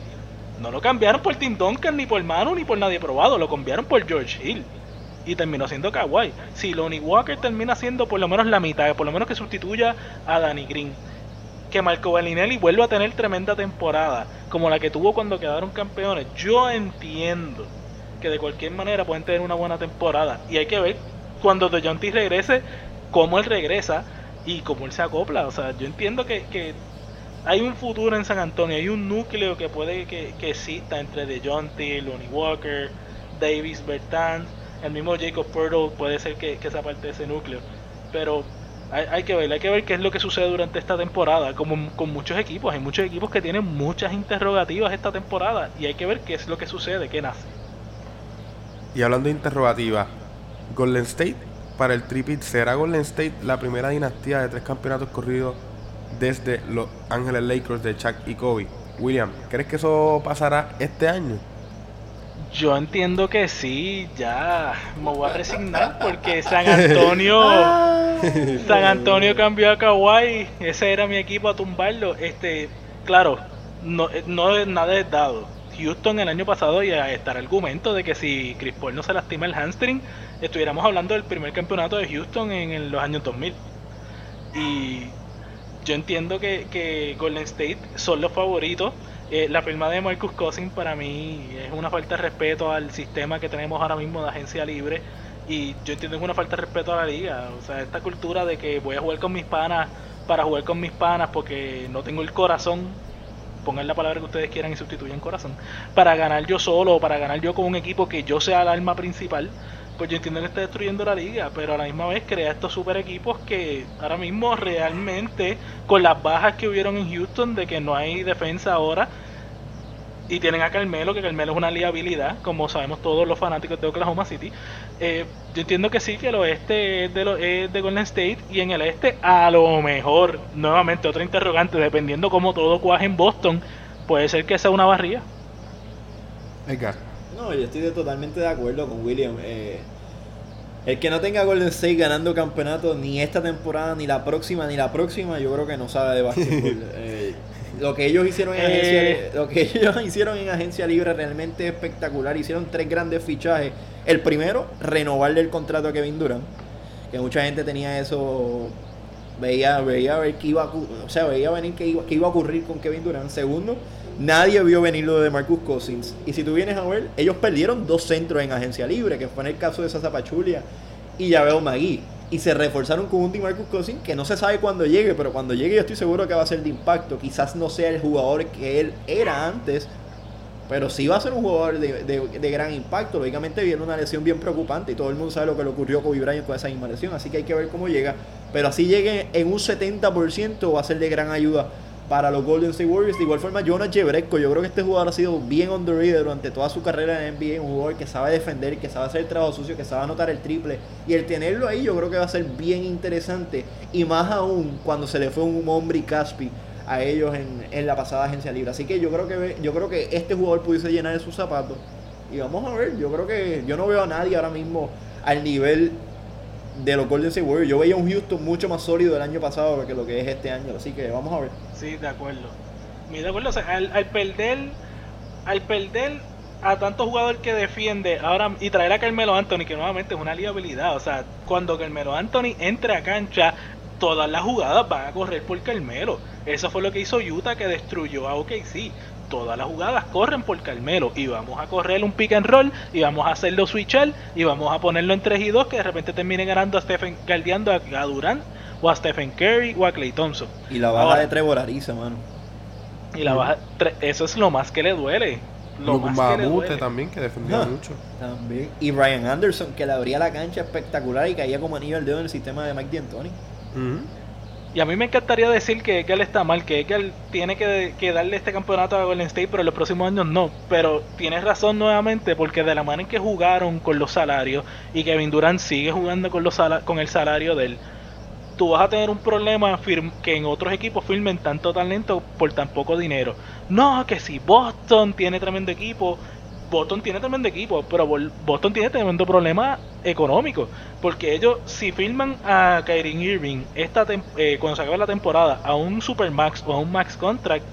No lo cambiaron por Tim Duncan, ni por Manu, ni por nadie probado. Lo cambiaron por George Hill. Y terminó siendo Kawhi. Si Lonnie Walker termina siendo por lo menos la mitad, por lo menos que sustituya a Danny Green. Que Marco Bellinelli vuelva a tener tremenda temporada, como la que tuvo cuando quedaron campeones. Yo entiendo que de cualquier manera pueden tener una buena temporada. Y hay que ver cuando DeJounte regrese, cómo él regresa y cómo él se acopla. O sea, yo entiendo que, que hay un futuro en San Antonio, hay un núcleo que puede que, que exista entre DeJounte, Lonnie Walker, Davis, Bertan, el mismo Jacob Purtle puede ser que, que sea parte de ese núcleo. Pero hay, hay, que ver, hay que ver qué es lo que sucede durante esta temporada, como con muchos equipos, hay muchos equipos que tienen muchas interrogativas esta temporada y hay que ver qué es lo que sucede, qué nace. Y hablando de interrogativas, Golden State para el tripit, ¿será Golden State la primera dinastía de tres campeonatos corridos desde Los Ángeles Lakers de Chuck y Kobe. William, ¿crees que eso pasará este año? Yo entiendo que sí, ya me voy a resignar porque San Antonio *laughs* San Antonio cambió a Kawhi, ese era mi equipo a tumbarlo. Este, claro, no, no nada es dado. Houston el año pasado y está el argumento de que si Chris Paul no se lastima el hamstring, estuviéramos hablando del primer campeonato de Houston en, los años 2000. Y yo entiendo que, Golden State son los favoritos. Eh, la firma de Marcus Cousins para mí es una falta de respeto al sistema que tenemos ahora mismo de agencia libre. Y yo entiendo que es una falta de respeto a la liga. O sea, esta cultura de que voy a jugar con mis panas para jugar con mis panas porque no tengo el corazón. Pongan la palabra que ustedes quieran y sustituyen corazón. Para ganar yo solo o para ganar yo con un equipo que yo sea el alma principal pues yo entiendo que está destruyendo la liga, pero a la misma vez crea estos super equipos que ahora mismo realmente, con las bajas que hubieron en Houston, de que no hay defensa ahora, y tienen a Carmelo, que Carmelo es una liabilidad, como sabemos todos los fanáticos de Oklahoma City. Eh, yo entiendo que sí, que el oeste es de, lo, es de Golden State y en el este a lo mejor, nuevamente otra interrogante, dependiendo cómo todo cuaje en Boston, puede ser que sea una barría. Venga. No, yo estoy totalmente de acuerdo con William. Eh, el que no tenga Golden State ganando campeonato ni esta temporada, ni la próxima, ni la próxima, yo creo que no sabe de básquetbol. *laughs* Eh, lo que ellos hicieron en agencia, eh. lo que *laughs* ellos hicieron en agencia libre realmente espectacular. Hicieron tres grandes fichajes. El primero, renovarle el contrato a Kevin Durant, que mucha gente tenía eso veía veía ver que iba o sea veía venir que iba, que iba a ocurrir con Kevin Durant segundo Nadie vio venir lo de Marcus Cousins. Y si tú vienes a ver, ellos perdieron dos centros en agencia libre, que fue en el caso de Sasa Pachulia y veo Magui. Y se reforzaron con un Marcus Cousins que no se sabe cuándo llegue, pero cuando llegue yo estoy seguro que va a ser de impacto. Quizás no sea el jugador que él era antes, pero sí va a ser un jugador de, gran impacto. Lógicamente viene una lesión bien preocupante y todo el mundo sabe lo que le ocurrió a Kobe Bryant con esa misma lesión, así que hay que ver cómo llega. Pero así llegue en un 70% va a ser de gran ayuda para los Golden State Warriors. De igual forma, Jonas Jebreco, yo creo que este jugador ha sido bien underrated durante toda su carrera en NBA, un jugador que sabe defender, que sabe hacer el trabajo sucio, que sabe anotar el triple. Y el tenerlo ahí yo creo que va a ser bien interesante. Y más aún cuando se le fue un hombre y Caspi a ellos en, la pasada agencia libre. Así que yo creo que yo creo que este jugador pudiese llenar de sus zapatos. Y vamos a ver, yo creo que yo no veo a nadie ahora mismo al nivel de los Golden State Warriors. Yo veía un Houston mucho más sólido el año pasado que lo que es este año. Así que vamos a ver. Sí, de acuerdo. de acuerdo. al, perder, al perder a tantos jugadores que defiende ahora y traer a Carmelo Anthony, que nuevamente es una liabilidad. O sea, cuando Carmelo Anthony entre a cancha, todas las jugadas van a correr por Carmelo. Eso fue lo que hizo Utah que destruyó a OKC todas las jugadas corren por Carmelo y vamos a correr un pick and roll y vamos a hacerlo switchar y vamos a ponerlo en 3 y 2 que de repente termine ganando a Stephen guardiando a, Durant o a Stephen Curry o a Clay Thompson. Y la baja de Trevor Ariza, mano. Y la baja, eso es lo más que le duele. Lo más que le duele. también que defendía mucho. También. Y Brian Anderson que le abría la cancha espectacular y caía como anillo al dedo en el sistema de Mike D'Antoni. Y a mí me encantaría decir que él está mal, que él tiene que, darle este campeonato a Golden State, pero en los próximos años no. Pero tienes razón nuevamente, porque de la manera en que jugaron con los salarios y Kevin Durant sigue jugando con, los con el salario de él, tú vas a tener un problema que en otros equipos firmen tanto talento por tan poco dinero. No, que si Boston tiene tremendo equipo, Boston tiene tremendo equipo, pero Boston tiene tremendo problema económico. Porque ellos, si firman a Kyrie Irving esta eh, cuando se acabe la temporada a un Supermax o a un Max Contract,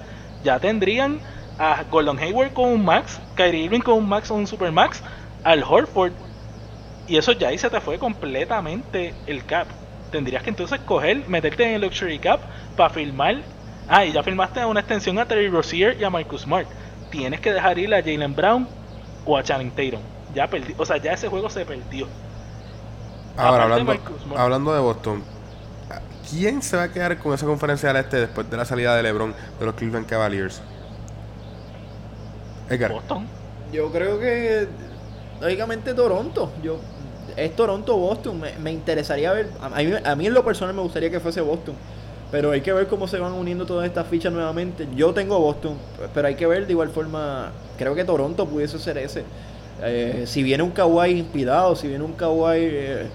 ya tendrían a Gordon Hayward con un Max, Kyrie Irving con un Max o un Supermax, al Horford. Y eso ya ahí se te fue completamente el cap. Tendrías que entonces coger, meterte en el Luxury Cap para firmar. Ah, y ya firmaste una extensión a Terry Rozier y a Marcus Smart. Tienes que dejar ir a Jalen Brown o a Channing Tatum. Ya perdí, o sea, ya ese juego se perdió. Ahora, hablando, hablando de Boston, ¿quién se va a quedar con esa conferencia del este después de la salida de LeBron de los Cleveland Cavaliers? Edgar. Boston. Yo creo que, lógicamente, Toronto. Yo, es Toronto-Boston. Me, interesaría ver. A mí, a mí, en lo personal me gustaría que fuese Boston. Pero hay que ver cómo se van uniendo todas estas fichas nuevamente. Yo tengo Boston, pero hay que ver de igual forma. Creo que Toronto pudiese ser ese. Eh, si viene un Kawhi inspirado, si viene un Kawhi eh,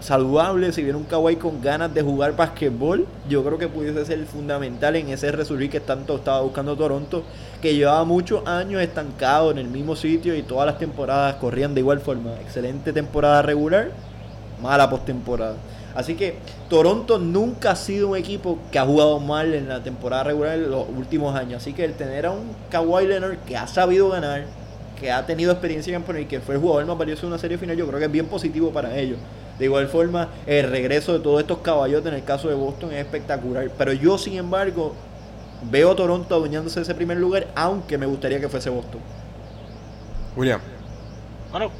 saludable, si viene un Kawhi con ganas de jugar basquetbol, yo creo que pudiese ser fundamental en ese resurgir que tanto estaba buscando Toronto, que llevaba muchos años estancado en el mismo sitio y todas las temporadas corrían de igual forma. Excelente temporada regular, mala postemporada. Así que Toronto nunca ha sido un equipo que ha jugado mal en la temporada regular en los últimos años. Así que el tener a un Kawhi Leonard que ha sabido ganar, que ha tenido experiencia en y que fue el jugador más valioso de una serie final, yo creo que es bien positivo para ellos. De igual forma, el regreso de todos estos caballotes en el caso de Boston es espectacular. Pero yo, sin embargo, veo a Toronto adueñándose de ese primer lugar, aunque me gustaría que fuese Boston. William. Bueno,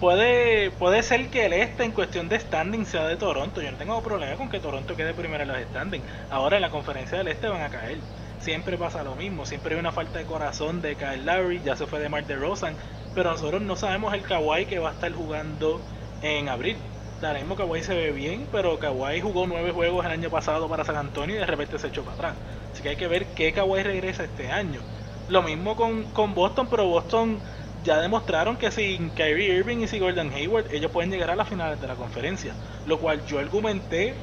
puede, puede ser que el este en cuestión de standing sea de Toronto. Yo no tengo problema con que Toronto quede primero en los standing. Ahora en la conferencia del este van a caer. Siempre pasa lo mismo. Siempre hay una falta de corazón de Kyle Lowry. Ya se fue de Mark DeRozan. Pero nosotros no sabemos el Kawhi que va a estar jugando en abril. Ahora mismo Kawhi se ve bien, pero Kawhi jugó nueve juegos el año pasado para San Antonio y de repente se echó para atrás. Así que hay que ver qué Kawhi regresa este año. Lo mismo con, con Boston, pero Boston ya demostraron que sin Kyrie Irving y sin Gordon Hayward ellos pueden llegar a las finales de la conferencia. Lo cual yo argumenté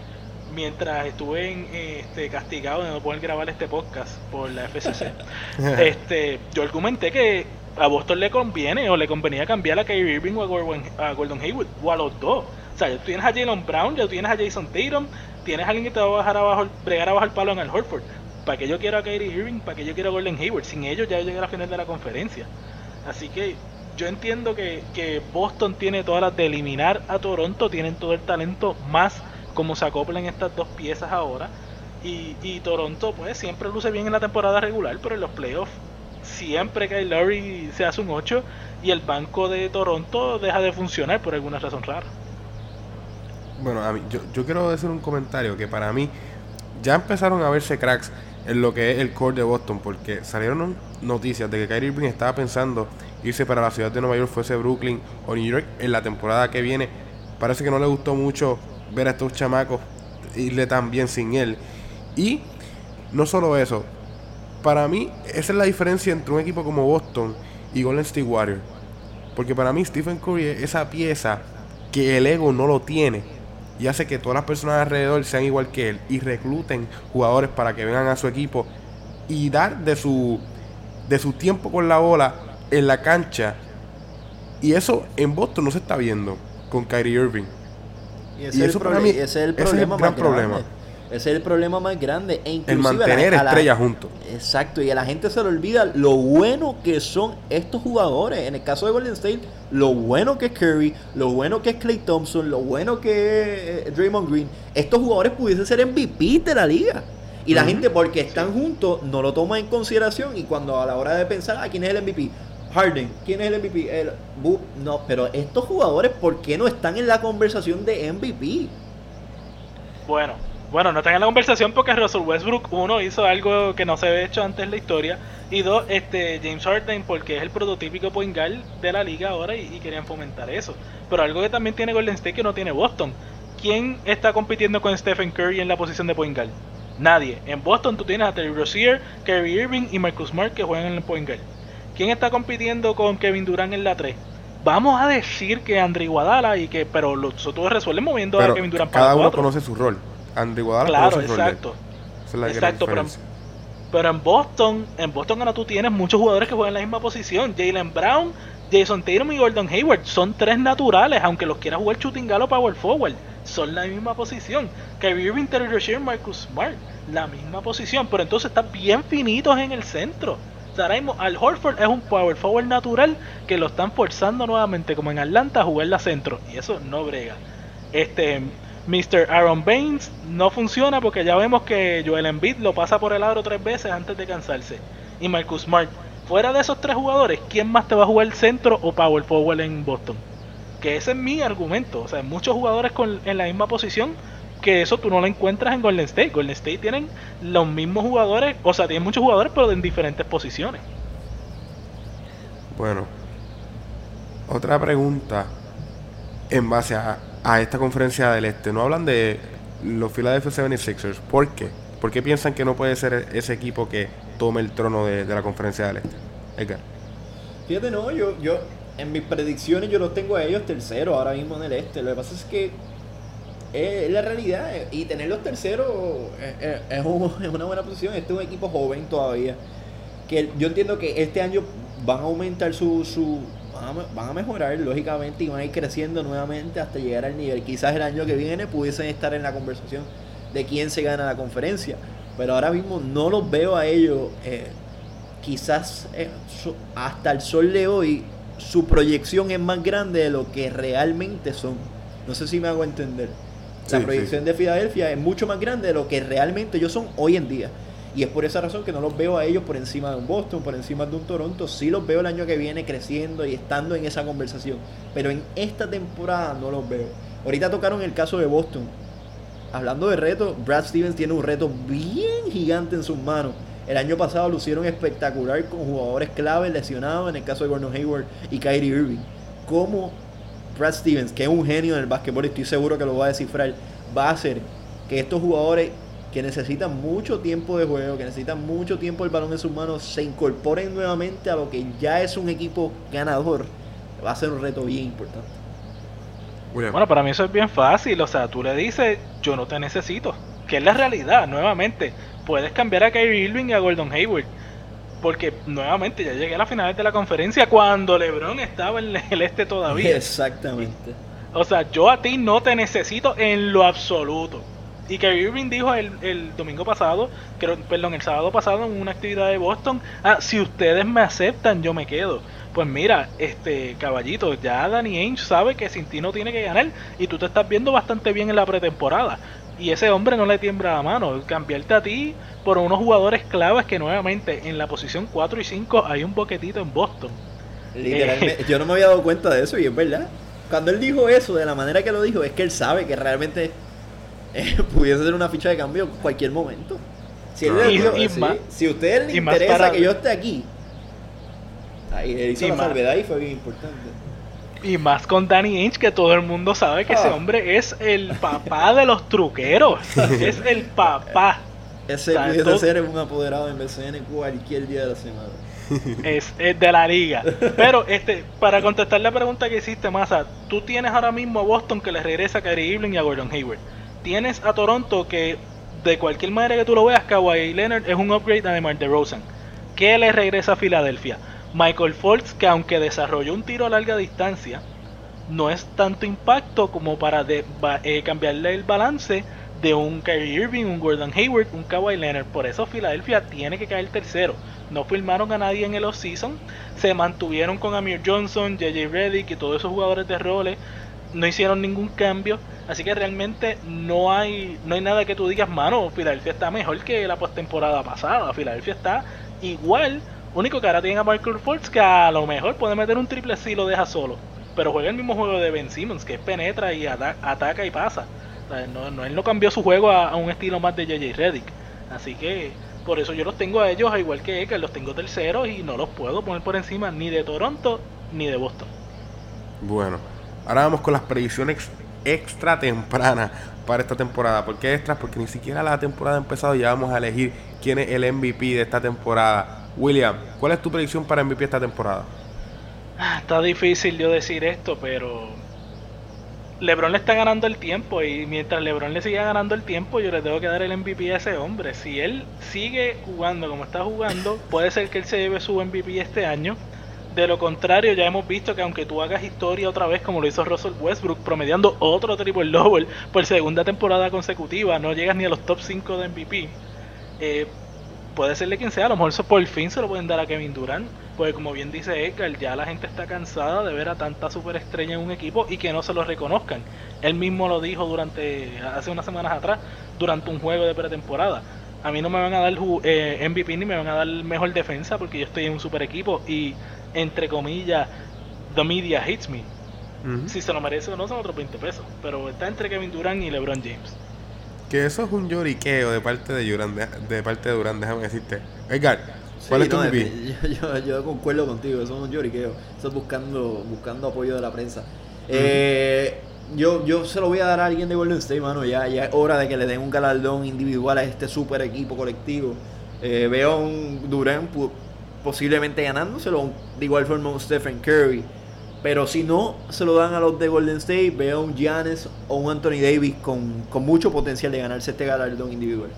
mientras estuve en, este, castigado de no poder grabar este podcast por la FCC. *laughs* este, yo argumenté que a Boston le conviene o le convenía cambiar a Kyrie Irving o a Gordon, Hayward o a los dos. O sea, ya tienes a Jalen Brown, ya tienes a Jason Tatum, tienes a alguien que te va a bajar abajo, bregar abajo el palo en el Horford. ¿Para que yo quiero a Kyrie Irving? ¿Para que yo quiero a Gordon Hayward? Sin ellos ya llegué a la final de la conferencia. Así que yo entiendo que, Boston tiene todas las de eliminar a Toronto, tienen todo el talento más como se acoplan estas dos piezas ahora. Y, Toronto pues siempre luce bien en la temporada regular, pero en los playoffs siempre que Larry se hace un 8 y el banco de Toronto deja de funcionar por alguna razón rara. Bueno, yo, yo quiero decir un comentario que para mí ya empezaron a verse cracks en lo que es el core de Boston, porque salieron noticias de que Kyrie Irving estaba pensando irse para la ciudad de Nueva York, fuese Brooklyn o New York en la temporada que viene. Parece que no le gustó mucho ver a estos chamacos irle tan bien sin él. Y no solo eso, para mí esa es la diferencia entre un equipo como Boston y Golden State Warriors. Porque para mí Stephen Curry es esa pieza que el ego no lo tiene y hace que todas las personas alrededor sean igual que él y recluten jugadores para que vengan a su equipo y dar de su de su tiempo con la bola en la cancha. Y eso en Boston no se está viendo con Kyrie Irving. Y ese, es, el para ese es el problema gran problema. Ese es el problema más grande. E el mantener estrellas juntos. Exacto. Y a la gente se le olvida lo bueno que son estos jugadores. En el caso de Golden State, lo bueno que es Curry, lo bueno que es Clay Thompson, lo bueno que es eh, Draymond Green. Estos jugadores pudiesen ser MVP de la liga. Y la gente, porque están juntos, no lo toma en consideración. Y cuando a la hora de pensar, ¿a ah, quién es el MVP? Harden, ¿quién es el MVP? El, no, pero estos jugadores, ¿por qué no están en la conversación de MVP? Bueno, bueno, no están en la conversación porque Russell Westbrook, uno, hizo algo que no se había hecho antes en la historia. Y dos, este, James Harden, porque es el prototípico point guard de la liga ahora y, querían fomentar eso. Pero algo que también tiene Golden State que no tiene Boston. ¿quién está compitiendo con Stephen Curry en la posición de point guard? Nadie. En Boston tú tienes a Terry Rozier, Kyrie Irving y Marcus Smart que juegan en el point guard. ¿Quién está compitiendo con Kevin Durant en la 3? Vamos a decir que Andre Iguadala y que, pero los otros resuelven moviendo a Kevin Durant para Cada uno conoce su rol. Iguadala claro, exacto. exacto, pero, pero en Boston, en Boston ahora tú tienes muchos jugadores que juegan en la misma posición. Jalen Brown, Jason Tatum y Gordon Hayward son tres naturales, aunque los quieras jugar shooting galo power forward. Son la misma posición. Kyrie Irving, Terry Rozier, Marcus Smart, la misma posición, pero entonces están bien finitos en el centro. O Al Horford es un power forward natural que lo están forzando nuevamente, como en Atlanta, a jugar la centro. Y eso no brega. Este, Mr. Aaron Baines no funciona porque ya vemos que Joel Embiid lo pasa por el aro tres veces antes de cansarse. Y Marcus Smart. Fuera de esos tres jugadores, ¿quién más te va a jugar centro o power forward en Boston? Que ese es mi argumento. O sea, muchos jugadores con, en la misma posición que eso tú no lo encuentras en Golden State. Golden State tienen los mismos jugadores, o sea, tienen muchos jugadores, pero en diferentes posiciones. Bueno, otra pregunta en base a, esta conferencia del Este. No hablan de los Philadelphia 76ers. ¿Por qué? ¿Por qué piensan que no puede ser ese equipo que tome el trono de, la conferencia del Este? Edgar. Fíjate, no, yo, yo en mis predicciones yo los tengo a ellos tercero ahora mismo en el Este. Lo que pasa es que es la realidad. Y tener los terceros *laughs* es, una buena posición. Este es un equipo joven todavía. Que yo entiendo que este año van a aumentar su. su van, a, mejorar, lógicamente, y van a ir creciendo nuevamente hasta llegar al nivel. Quizás el año que viene pudiesen estar en la conversación de quién se gana la conferencia. Pero ahora mismo no los veo a ellos. Eh, quizás eh, hasta el sol de hoy su proyección es más grande de lo que realmente son. No sé si me hago entender la proyección de Filadelfia es mucho más grande de lo que realmente ellos son hoy en día. Y es por esa razón que no los veo a ellos por encima de un Boston, por encima de un Toronto. Sí los veo el año que viene creciendo y estando en esa conversación. Pero en esta temporada no los veo. Ahorita tocaron el caso de Boston. Hablando de retos, Brad Stevens tiene un reto bien gigante en sus manos. El año pasado lo hicieron espectacular con jugadores clave lesionados, en el caso de Gordon Hayward y Kyrie Irving. ¿Cómo Brad Stevens, que es un genio en el básquetbol estoy seguro que lo va a descifrar, va a hacer que estos jugadores que necesitan mucho tiempo de juego, que necesitan mucho tiempo el balón en sus manos, se incorporen nuevamente a lo que ya es un equipo ganador. Va a ser un reto bien importante. Bueno, para mí eso es bien fácil. O sea, tú le dices, yo no te necesito. Que es la realidad, nuevamente. Puedes cambiar a Kyrie Irving y a Gordon Hayward porque nuevamente ya llegué a la final de la conferencia cuando LeBron estaba en el este todavía. *laughs* Exactamente. O sea, yo a ti no te necesito en lo absoluto. Y que Irving dijo el, domingo pasado, creo, perdón, el sábado pasado en una actividad de Boston, ah, si ustedes me aceptan, yo me quedo. Pues mira, este caballito, ya Danny Ainge sabe que sin ti no tiene que ganar y tú te estás viendo bastante bien en la pretemporada. Y ese hombre no le tiembla la mano. Cambiarte a ti por unos jugadores claves que nuevamente en la posición 4 y 5 hay un boquetito en Boston. Literalmente, yo no me había dado cuenta de eso y es verdad. Cuando él dijo eso, de la manera que lo dijo, es que él sabe que realmente eh, *laughs* pudiese ser una ficha de cambio en cualquier momento. Si, él si, a usted le interesa que yo esté aquí, ahí hizo la salvedad y fue bien importante. Y más con Danny Ainge, que todo el mundo sabe que ese ah. hombre es el papá de los truqueros. *laughs* es el papá. Ese pudiese ser un apoderado en BCN cualquier día de la semana. *laughs* Es, de la liga. Pero este, para contestar la pregunta que hiciste, Massa, tú tienes ahora mismo a Boston que le regresa a Kyrie Irving y a Gordon Hayward. Tienes a Toronto que de cualquier manera que tú lo veas, Kawhi Leonard es un upgrade a DeMar DeRozan. ¿Qué le regresa a Filadelfia? Michael Fultz, que aunque desarrolló un tiro a larga distancia, no es tanto impacto como para eh, cambiarle el balance de un Kyrie Irving, un Gordon Hayward, un Kawhi Leonard. Por eso Filadelfia tiene que caer tercero. No firmaron a nadie en el offseason. Se mantuvieron con Amir Johnson, JJ Reddick y todos esos jugadores de roles. No hicieron ningún cambio. Así que realmente no hay, no hay nada que tú digas, mano, Filadelfia está mejor que la postemporada pasada. Filadelfia está igual Único que ahora tiene a Michael Fultz que a lo mejor puede meter un triple si lo deja solo. Pero juega el mismo juego de Ben Simmons, que penetra y ataca y pasa. no, él no cambió su juego a, un estilo más de JJ Reddick. Así que por eso yo los tengo a ellos, igual que que los tengo terceros y no los puedo poner por encima ni de Toronto ni de Boston. Bueno, ahora vamos con las predicciones extra temprana para esta temporada. ¿Por qué extra? Porque ni siquiera la temporada ha empezado y ya vamos a elegir quién es el MVP de esta temporada. William, ¿cuál es tu predicción para MVP esta temporada? Ah, está difícil yo decir esto, pero LeBron le está ganando el tiempo y mientras LeBron le siga ganando el tiempo, yo le tengo que dar el MVP a ese hombre. Si él sigue jugando como está jugando, puede ser que él se lleve su MVP este año. De lo contrario, ya hemos visto que aunque tú hagas historia otra vez como lo hizo Russell Westbrook, promediando otro triple double por segunda temporada consecutiva, no llegas ni a los top 5 de MVP. Eh, puede serle quien sea, a lo mejor por fin se lo pueden dar a Kevin Durant, porque como bien dice Edgar, ya la gente está cansada de ver a tanta superestrella en un equipo y que no se lo reconozcan. Él mismo lo dijo durante hace unas semanas atrás, durante un juego de pretemporada. A mí no me van a dar eh, MVP ni me van a dar mejor defensa porque yo estoy en un super equipo y entre comillas, the media hits me. Si se lo merece o no son otros 20 pesos, pero está entre Kevin Durant y LeBron James. Que eso es un lloriqueo de parte de Durant, de, parte de Durant, déjame decirte. Edgar, ¿cuál es tu *laughs* yo, yo, concuerdo contigo, eso es un lloriqueo. Eso es buscando, buscando apoyo de la prensa. eh, yo, yo se lo voy a dar a alguien de Golden State, mano. Ya, ya es hora de que le den un galardón individual a este super equipo colectivo. Eh, veo un Durant posiblemente ganándoselo de igual forma un Stephen Curry. Pero si no se lo dan a los de Golden State, veo a un Giannis o un Anthony Davis con, mucho potencial de ganarse este galardón individual.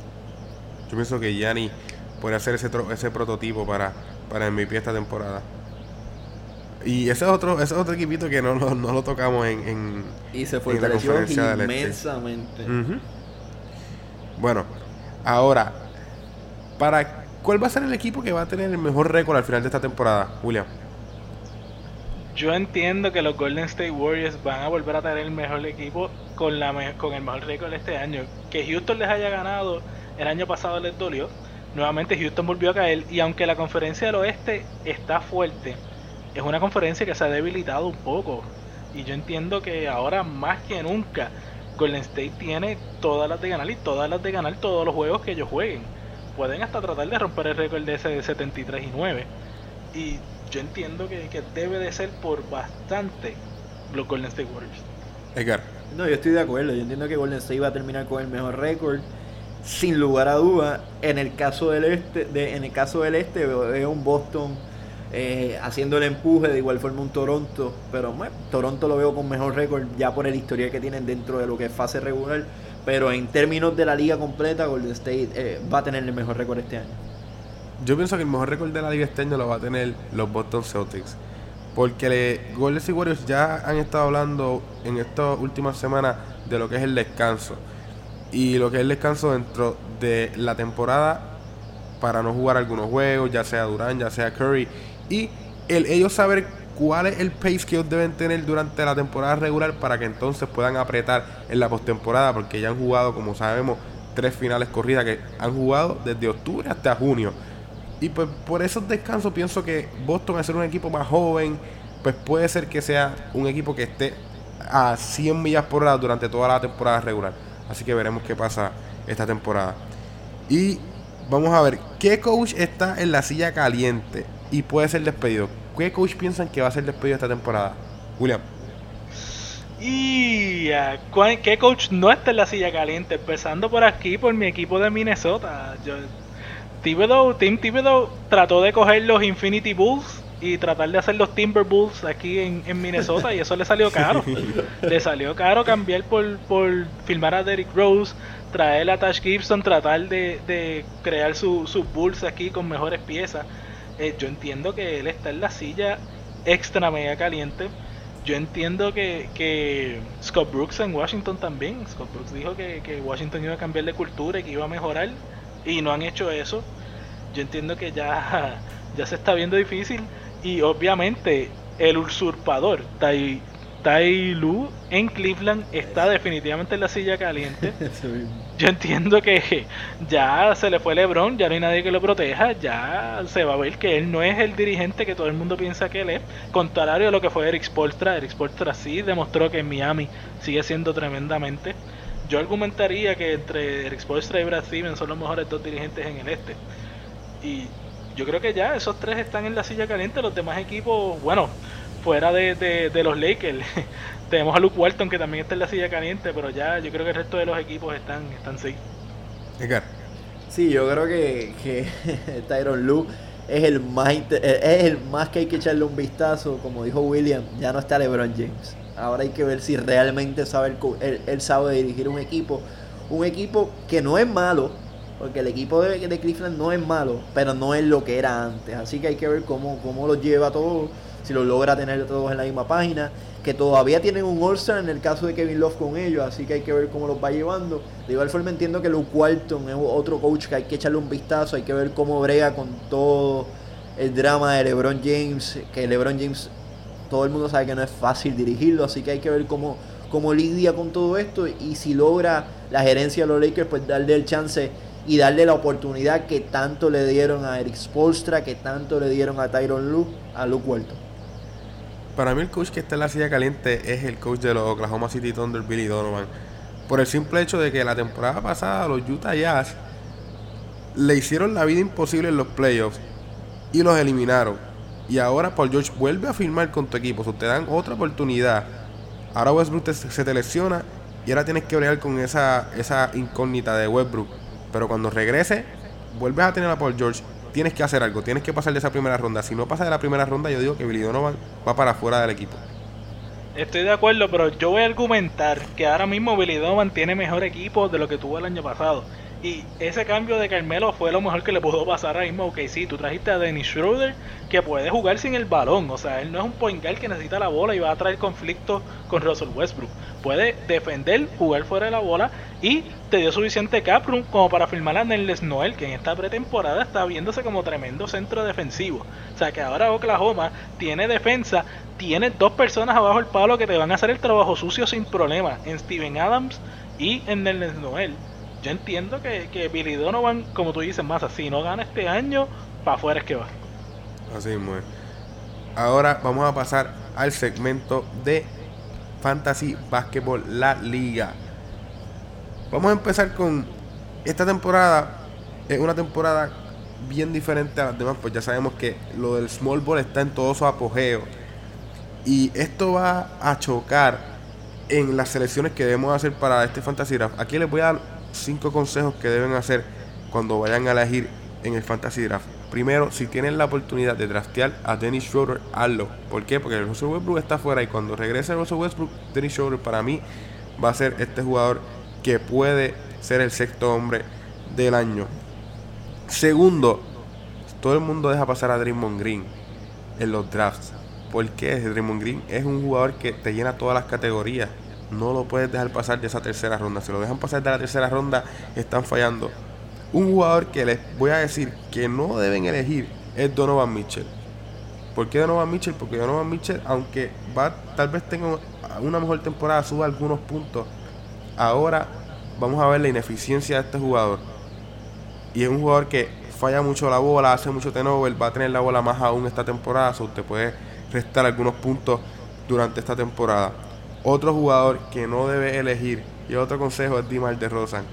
Yo pienso que Giannis puede hacer ese, ese prototipo para, para MVP esta temporada. Y ese es otro, ese otro equipito que no, no, lo tocamos en, en, y se fue la conferencia este. inmensamente. Bueno, ahora, para ¿cuál va a ser el equipo que va a tener el mejor récord al final de esta temporada, William? Yo entiendo que los Golden State Warriors van a volver a tener el mejor equipo con, la con el mejor récord este año. Que Houston les haya ganado el año pasado les dolió. Nuevamente Houston volvió a caer y aunque la conferencia del oeste está fuerte, es una conferencia que se ha debilitado un poco. Y yo entiendo que ahora más que nunca Golden State tiene todas las de ganar y todas las de ganar todos los juegos que ellos jueguen. Pueden hasta tratar de romper el récord de ese de 73 y 9. Y yo entiendo que, debe de ser por bastante los Golden State Warriors. Edgar. No, yo estoy de acuerdo. Yo entiendo que Golden State va a terminar con el mejor récord. Sin lugar a duda, en el caso del este, de, en el caso del este veo un Boston eh, haciendo el empuje, de igual forma un Toronto, pero bueno, Toronto lo veo con mejor récord ya por el historial que tienen dentro de lo que es fase regular, pero en términos de la liga completa, Golden State eh, va a tener el mejor récord este año. Yo pienso que el mejor récord de la liga este año lo va a tener los Boston Celtics. Porque le, Golden State Warriors ya han estado hablando en estas últimas semanas de lo que es el descanso. Y lo que es el descanso dentro de la temporada para no jugar algunos juegos, ya sea Durán, ya sea Curry. Y el, ellos saber cuál es el pace que ellos deben tener durante la temporada regular para que entonces puedan apretar en la postemporada. Porque ya han jugado, como sabemos, tres finales corridas que han jugado desde octubre hasta junio. Y pues por esos descansos pienso que Boston, al ser un equipo más joven, pues puede ser que sea un equipo que esté a 100 millas por hora durante toda la temporada regular. Así que veremos qué pasa esta temporada. Y vamos a ver, ¿qué coach está en la silla caliente y puede ser despedido? ¿Qué coach piensan que va a ser despedido esta temporada? William. Y ¿qué coach no está en la silla caliente? Empezando por aquí, por mi equipo de Minnesota. Yo, Thibodeau, Thibodeau trató de coger los Infinity Bulls y tratar de hacer los Timber Bulls aquí en, Minnesota y eso le salió *laughs* caro. le salió caro cambiar por, por filmar a Derrick Rose, traer a Tash Gibson, tratar de, crear sus su Bulls aquí con mejores piezas. Eh, yo entiendo que él está en la silla extra mega caliente. Yo entiendo que, que Scott Brooks en Washington también. Scott Brooks dijo que, que Washington iba a cambiar de cultura y que iba a mejorar y no han hecho eso. Yo entiendo que ya, *laughs* ya se está viendo difícil y obviamente el usurpador Tai, tai Lu en Cleveland está definitivamente en la silla caliente. *laughs* Yo entiendo que ya se le fue LeBron, ya no hay nadie que lo proteja, ya se va a ver que él no es el dirigente que todo el mundo piensa que él es, contrario a lo que fue Eric Spolstra. Eric Spolstra sí demostró que en Miami sigue siendo tremendamente yo argumentaría que entre Eric Spoelstra y Brad Stevens son los mejores dos dirigentes en el este. Y yo creo que ya esos tres están en la silla caliente. Los demás equipos, bueno, fuera de, los Lakers. *laughs* Tenemos a Luke Walton que también está en la silla caliente, pero ya yo creo que el resto de los equipos están, están safe. Sí, yo creo que, que *laughs* Tyron Luke es el más es el más que hay que echarle un vistazo, como dijo William, ya no está LeBron James. Ahora hay que ver si realmente sabe él, sabe dirigir un equipo, un equipo que no es malo, porque el equipo de, de, Cleveland no es malo, pero no es lo que era antes. Así que hay que ver cómo, cómo lo lleva todo, si lo logra tener todos en la misma página que todavía tienen un All-Star en el caso de Kevin Love con ellos, así que hay que ver cómo los va llevando. De igual forma entiendo que Luke Walton es otro coach que hay que echarle un vistazo, hay que ver cómo brega con todo el drama de LeBron James, que LeBron James todo el mundo sabe que no es fácil dirigirlo, así que hay que ver cómo, cómo lidia con todo esto y si logra la gerencia de los Lakers pues darle el chance y darle la oportunidad que tanto le dieron a Eric Spolstra, que tanto le dieron a Tyron Luke, a Luke Walton para mí el coach que está en la silla caliente es el coach de los Oklahoma City Thunder, Billy Donovan. Por el simple hecho de que la temporada pasada los Utah Jazz le hicieron la vida imposible en los playoffs y los eliminaron. Y ahora Paul George vuelve a firmar con tu equipo. Te dan otra oportunidad. Ahora Westbrook se te lesiona y ahora tienes que bregar con esa, esa incógnita de Westbrook. Pero cuando regrese, vuelves a tener a Paul George tienes que hacer algo, tienes que pasar de esa primera ronda. Si no pasa de la primera ronda, yo digo que Billy Donovan va para afuera del equipo. Estoy de acuerdo, pero yo voy a argumentar que ahora mismo Billy Donovan tiene mejor equipo de lo que tuvo el año pasado. Y ese cambio de Carmelo fue lo mejor que le pudo pasar ahora mismo. Ok, sí, tú trajiste a Dennis Schroeder que puede jugar sin el balón. O sea, él no es un point guard que necesita la bola y va a traer conflicto con Russell Westbrook. Puede defender, jugar fuera de la bola y te dio suficiente cap como para firmar a Nerles Noel, que en esta pretemporada está viéndose como tremendo centro defensivo. O sea que ahora Oklahoma tiene defensa, tiene dos personas abajo el palo que te van a hacer el trabajo sucio sin problema, en Steven Adams y en Nerles Noel. Yo entiendo que, que Billy Donovan, como tú dices, más si no gana este año, para afuera es que va. Así muy. Ahora vamos a pasar al segmento de Fantasy Basketball La Liga. Vamos a empezar con esta temporada. Es una temporada bien diferente a las demás, pues ya sabemos que lo del small ball está en todo su apogeo. Y esto va a chocar en las selecciones que debemos hacer para este Fantasy Draft. Aquí les voy a dar cinco consejos que deben hacer cuando vayan a elegir en el Fantasy Draft. Primero, si tienen la oportunidad de draftear a Dennis Schroeder, hazlo. ¿Por qué? Porque el Russell Westbrook está fuera y cuando regrese Russell Westbrook, Dennis Schroeder para mí va a ser este jugador que puede ser el sexto hombre del año. Segundo, todo el mundo deja pasar a Draymond Green en los drafts. ¿Por qué? Draymond Green es un jugador que te llena todas las categorías. No lo puedes dejar pasar de esa tercera ronda. Si lo dejan pasar de la tercera ronda, están fallando. Un jugador que les voy a decir que no deben elegir es Donovan Mitchell. ¿Por qué Donovan Mitchell? Porque Donovan Mitchell, aunque va, tal vez tenga una mejor temporada, suba algunos puntos. Ahora vamos a ver la ineficiencia de este jugador. Y es un jugador que falla mucho la bola, hace mucho turnover, va a tener la bola más aún esta temporada. O usted puede restar algunos puntos durante esta temporada. Otro jugador que no debe elegir, y otro consejo es Dimar de Rosan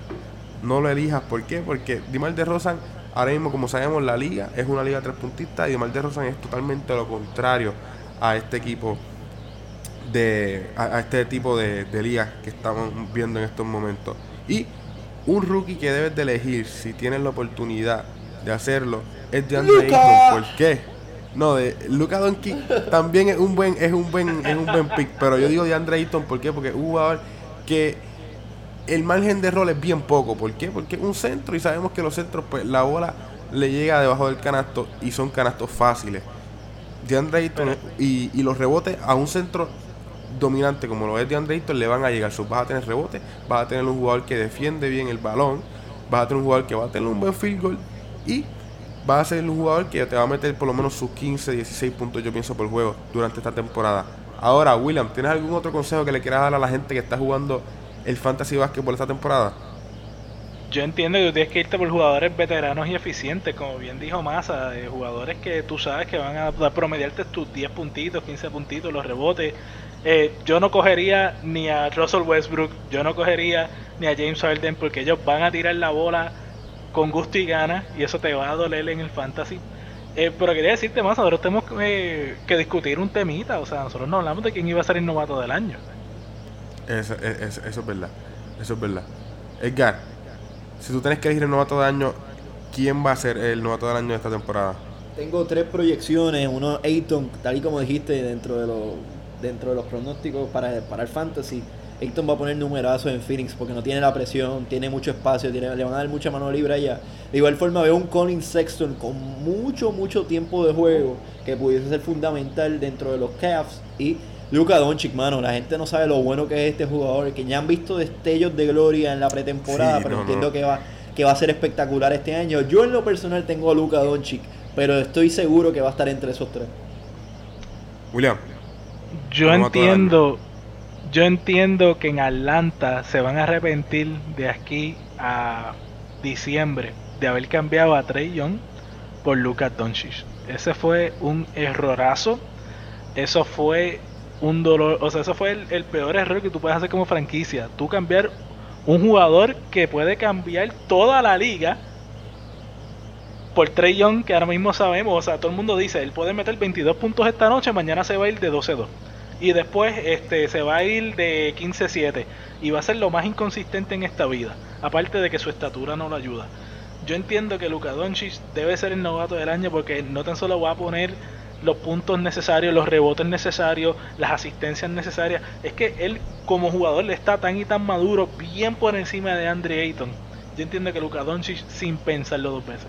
no lo elijas. ¿Por qué? Porque Dimar de Rosan, ahora mismo, como sabemos, la liga es una liga tres puntistas y Dimar de Rosan es totalmente lo contrario a este equipo de a, este tipo de, de ligas que estamos viendo en estos momentos. Y un rookie que debes de elegir si tienes la oportunidad de hacerlo es de Andre ¿Por qué? No, de Luca Donkey también es un buen es un buen es un buen pick, pero yo digo de Andre Ayton ¿por qué? Porque un jugador que el margen de error es bien poco. ¿Por qué? Porque es un centro y sabemos que los centros, pues la bola le llega debajo del canasto y son canastos fáciles. De Ayton y, y, los rebotes a un centro dominante como lo es de Ayton le van a llegar. vas a tener rebotes, vas a tener un jugador que defiende bien el balón, vas a tener un jugador que va a tener un buen field goal y va a ser un jugador que te va a meter por lo menos sus 15, 16 puntos, yo pienso, por juego durante esta temporada. Ahora, William, ¿tienes algún otro consejo que le quieras dar a la gente que está jugando el fantasy por esta temporada? Yo entiendo que tú tienes que irte por jugadores veteranos y eficientes, como bien dijo Massa, de jugadores que tú sabes que van a promediarte tus 10 puntitos, 15 puntitos, los rebotes. Eh, yo no cogería ni a Russell Westbrook, yo no cogería ni a James Harden porque ellos van a tirar la bola con gusto y ganas y eso te va a doler en el fantasy. Eh, pero quería decirte más, nosotros tenemos que, discutir un temita, o sea, nosotros no hablamos de quién iba a ser el novato del año. Eso, eso, es verdad, eso es verdad. Edgar, si tú tienes que elegir el novato del año, ¿quién va a ser el novato del año de esta temporada? Tengo tres proyecciones, uno Ayton, tal y como dijiste, dentro de los, dentro de los pronósticos para, para el fantasy. Ayton va a poner numerazos en Phoenix porque no tiene la presión, tiene mucho espacio, le van a dar mucha mano libre allá. De igual forma veo un Colin Sexton con mucho, mucho tiempo de juego que pudiese ser fundamental dentro de los Cavs. Y Luka Doncic, mano, la gente no sabe lo bueno que es este jugador, que ya han visto destellos de gloria en la pretemporada, pero entiendo que va que va a ser espectacular este año. Yo en lo personal tengo a Luka Doncic, pero estoy seguro que va a estar entre esos tres. William. Yo entiendo yo entiendo que en Atlanta se van a arrepentir de aquí a diciembre de haber cambiado a Trey Young por Lucas Doncic. Ese fue un errorazo. Eso fue un dolor, o sea, eso fue el, peor error que tú puedes hacer como franquicia. Tú cambiar un jugador que puede cambiar toda la liga por Trey Young, que ahora mismo sabemos, o sea, todo el mundo dice, él puede meter 22 puntos esta noche, mañana se va a ir de 12-2 y después este, se va a ir de 15-7 y va a ser lo más inconsistente en esta vida, aparte de que su estatura no lo ayuda. Yo entiendo que Luka Doncic debe ser el novato del año porque no tan solo va a poner los puntos necesarios, los rebotes necesarios, las asistencias necesarias, es que él como jugador está tan y tan maduro, bien por encima de Andre Ayton. Yo entiendo que Luka Doncic sin pensarlo dos veces.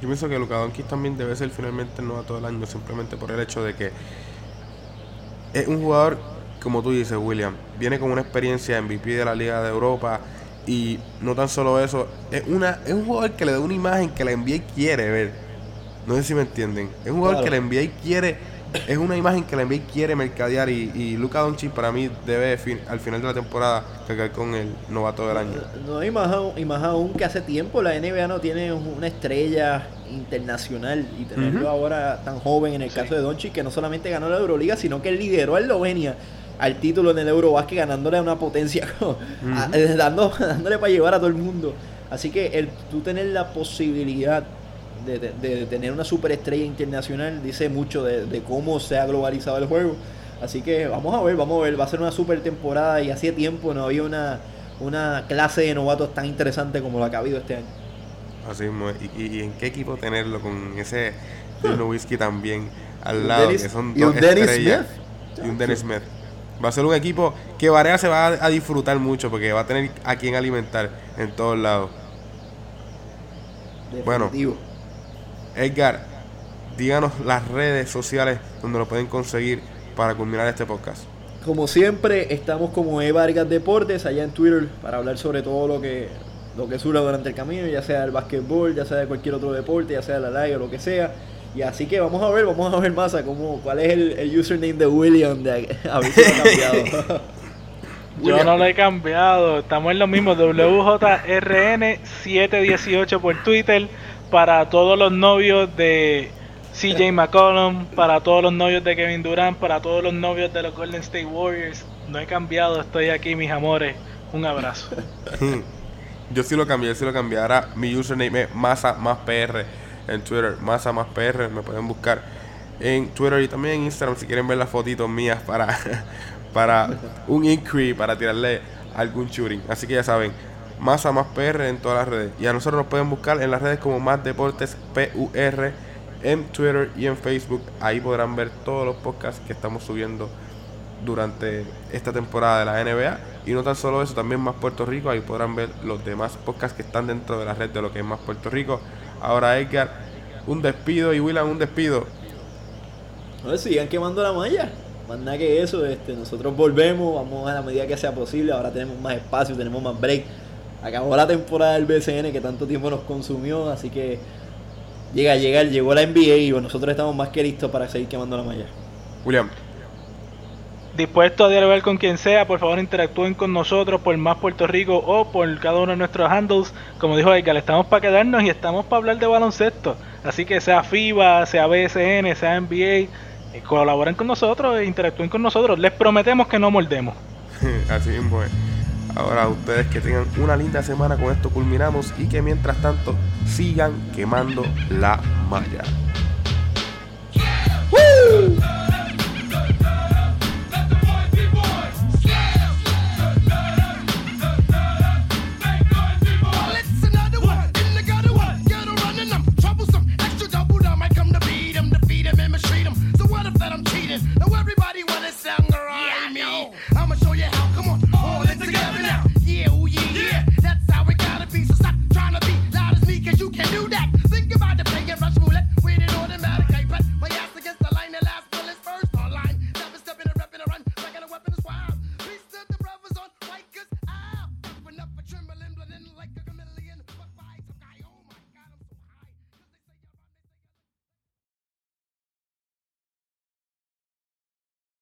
Yo pienso que Luka Doncic también debe ser finalmente el novato del año simplemente por el hecho de que es un jugador, como tú dices, William, viene con una experiencia MVP de la Liga de Europa y no tan solo eso, es, una, es un jugador que le da una imagen que la NBA quiere ver. No sé si me entienden. Es un jugador que la NBA quiere, es una imagen que la NBA quiere mercadear y, y Luka Doncic para mí debe al final de la temporada cargar con el novato del año. No, y, más aún, y más aún que hace tiempo la NBA no tiene una estrella internacional y tenerlo ahora tan joven en el caso de Doncic que no solamente ganó la Euroliga sino que lideró a Eslovenia al título en el Eurobasket ganándole a una potencia *laughs* dando, *laughs* dándole para llevar a todo el mundo. Así que el tú tener la posibilidad de, tener una superestrella internacional dice mucho de, cómo se ha globalizado el juego así que vamos a ver vamos a ver va a ser una super temporada y hacía tiempo no había una una clase de novatos tan interesante como la que ha habido este año Así ¿Y, en qué equipo tenerlo con ese *laughs* Whisky también al lado? que son dos y un Dennis Smith. Y un Dennis Smith. Va a ser un equipo que Varea se va a, disfrutar mucho porque va a tener a quien alimentar en todos lados. Bueno, Edgar, díganos las redes sociales donde lo pueden conseguir para culminar este podcast. Como siempre, estamos como E Vargas Deportes allá en Twitter para hablar sobre todo lo que lo que surja durante el camino, ya sea el básquetbol, ya sea de cualquier otro deporte, ya sea la live o lo que sea. Y así que vamos a ver, vamos a ver más cómo, cuál es el, username de William de *laughs* a ver si lo ha cambiado. *laughs* Yo no lo he cambiado, estamos en lo mismo, WJRN718 por Twitter, para todos los novios de CJ McCollum, para todos los novios de Kevin Durant, para todos los novios de los Golden State Warriors. No he cambiado, estoy aquí, mis amores. Un abrazo. *laughs* Yo sí lo cambié, sí lo cambié. Mi username es masa más PR en Twitter. Masa más PR, me pueden buscar en Twitter y también en Instagram si quieren ver las fotitos mías para, *laughs* para un inquiry, para tirarle algún shooting. Así que ya saben, Masa más PR en todas las redes. Y a nosotros nos pueden buscar en las redes como Más Deportes PUR en Twitter y en Facebook. Ahí podrán ver todos los podcasts que estamos subiendo durante esta temporada de la NBA. Y no tan solo eso, también más Puerto Rico. Ahí podrán ver los demás podcasts que están dentro de la red de lo que es más Puerto Rico. Ahora Edgar, un despido y William, un despido. No, sigan quemando la malla. Más nada que eso, este, nosotros volvemos, vamos a la medida que sea posible. Ahora tenemos más espacio, tenemos más break. Acabó la temporada del BCN que tanto tiempo nos consumió, así que llega, llega, llegó la NBA y nosotros estamos más que listos para seguir quemando la malla. William dispuesto a dialogar con quien sea, por favor interactúen con nosotros por Más Puerto Rico o por cada uno de nuestros handles. Como dijo Edgar, estamos para quedarnos y estamos para hablar de baloncesto. Así que sea FIBA, sea BSN, sea NBA, eh, colaboren con nosotros e interactúen con nosotros. Les prometemos que no mordemos. *laughs* Así mismo es. Ahora ustedes que tengan una linda semana con esto culminamos y que mientras tanto sigan quemando la malla.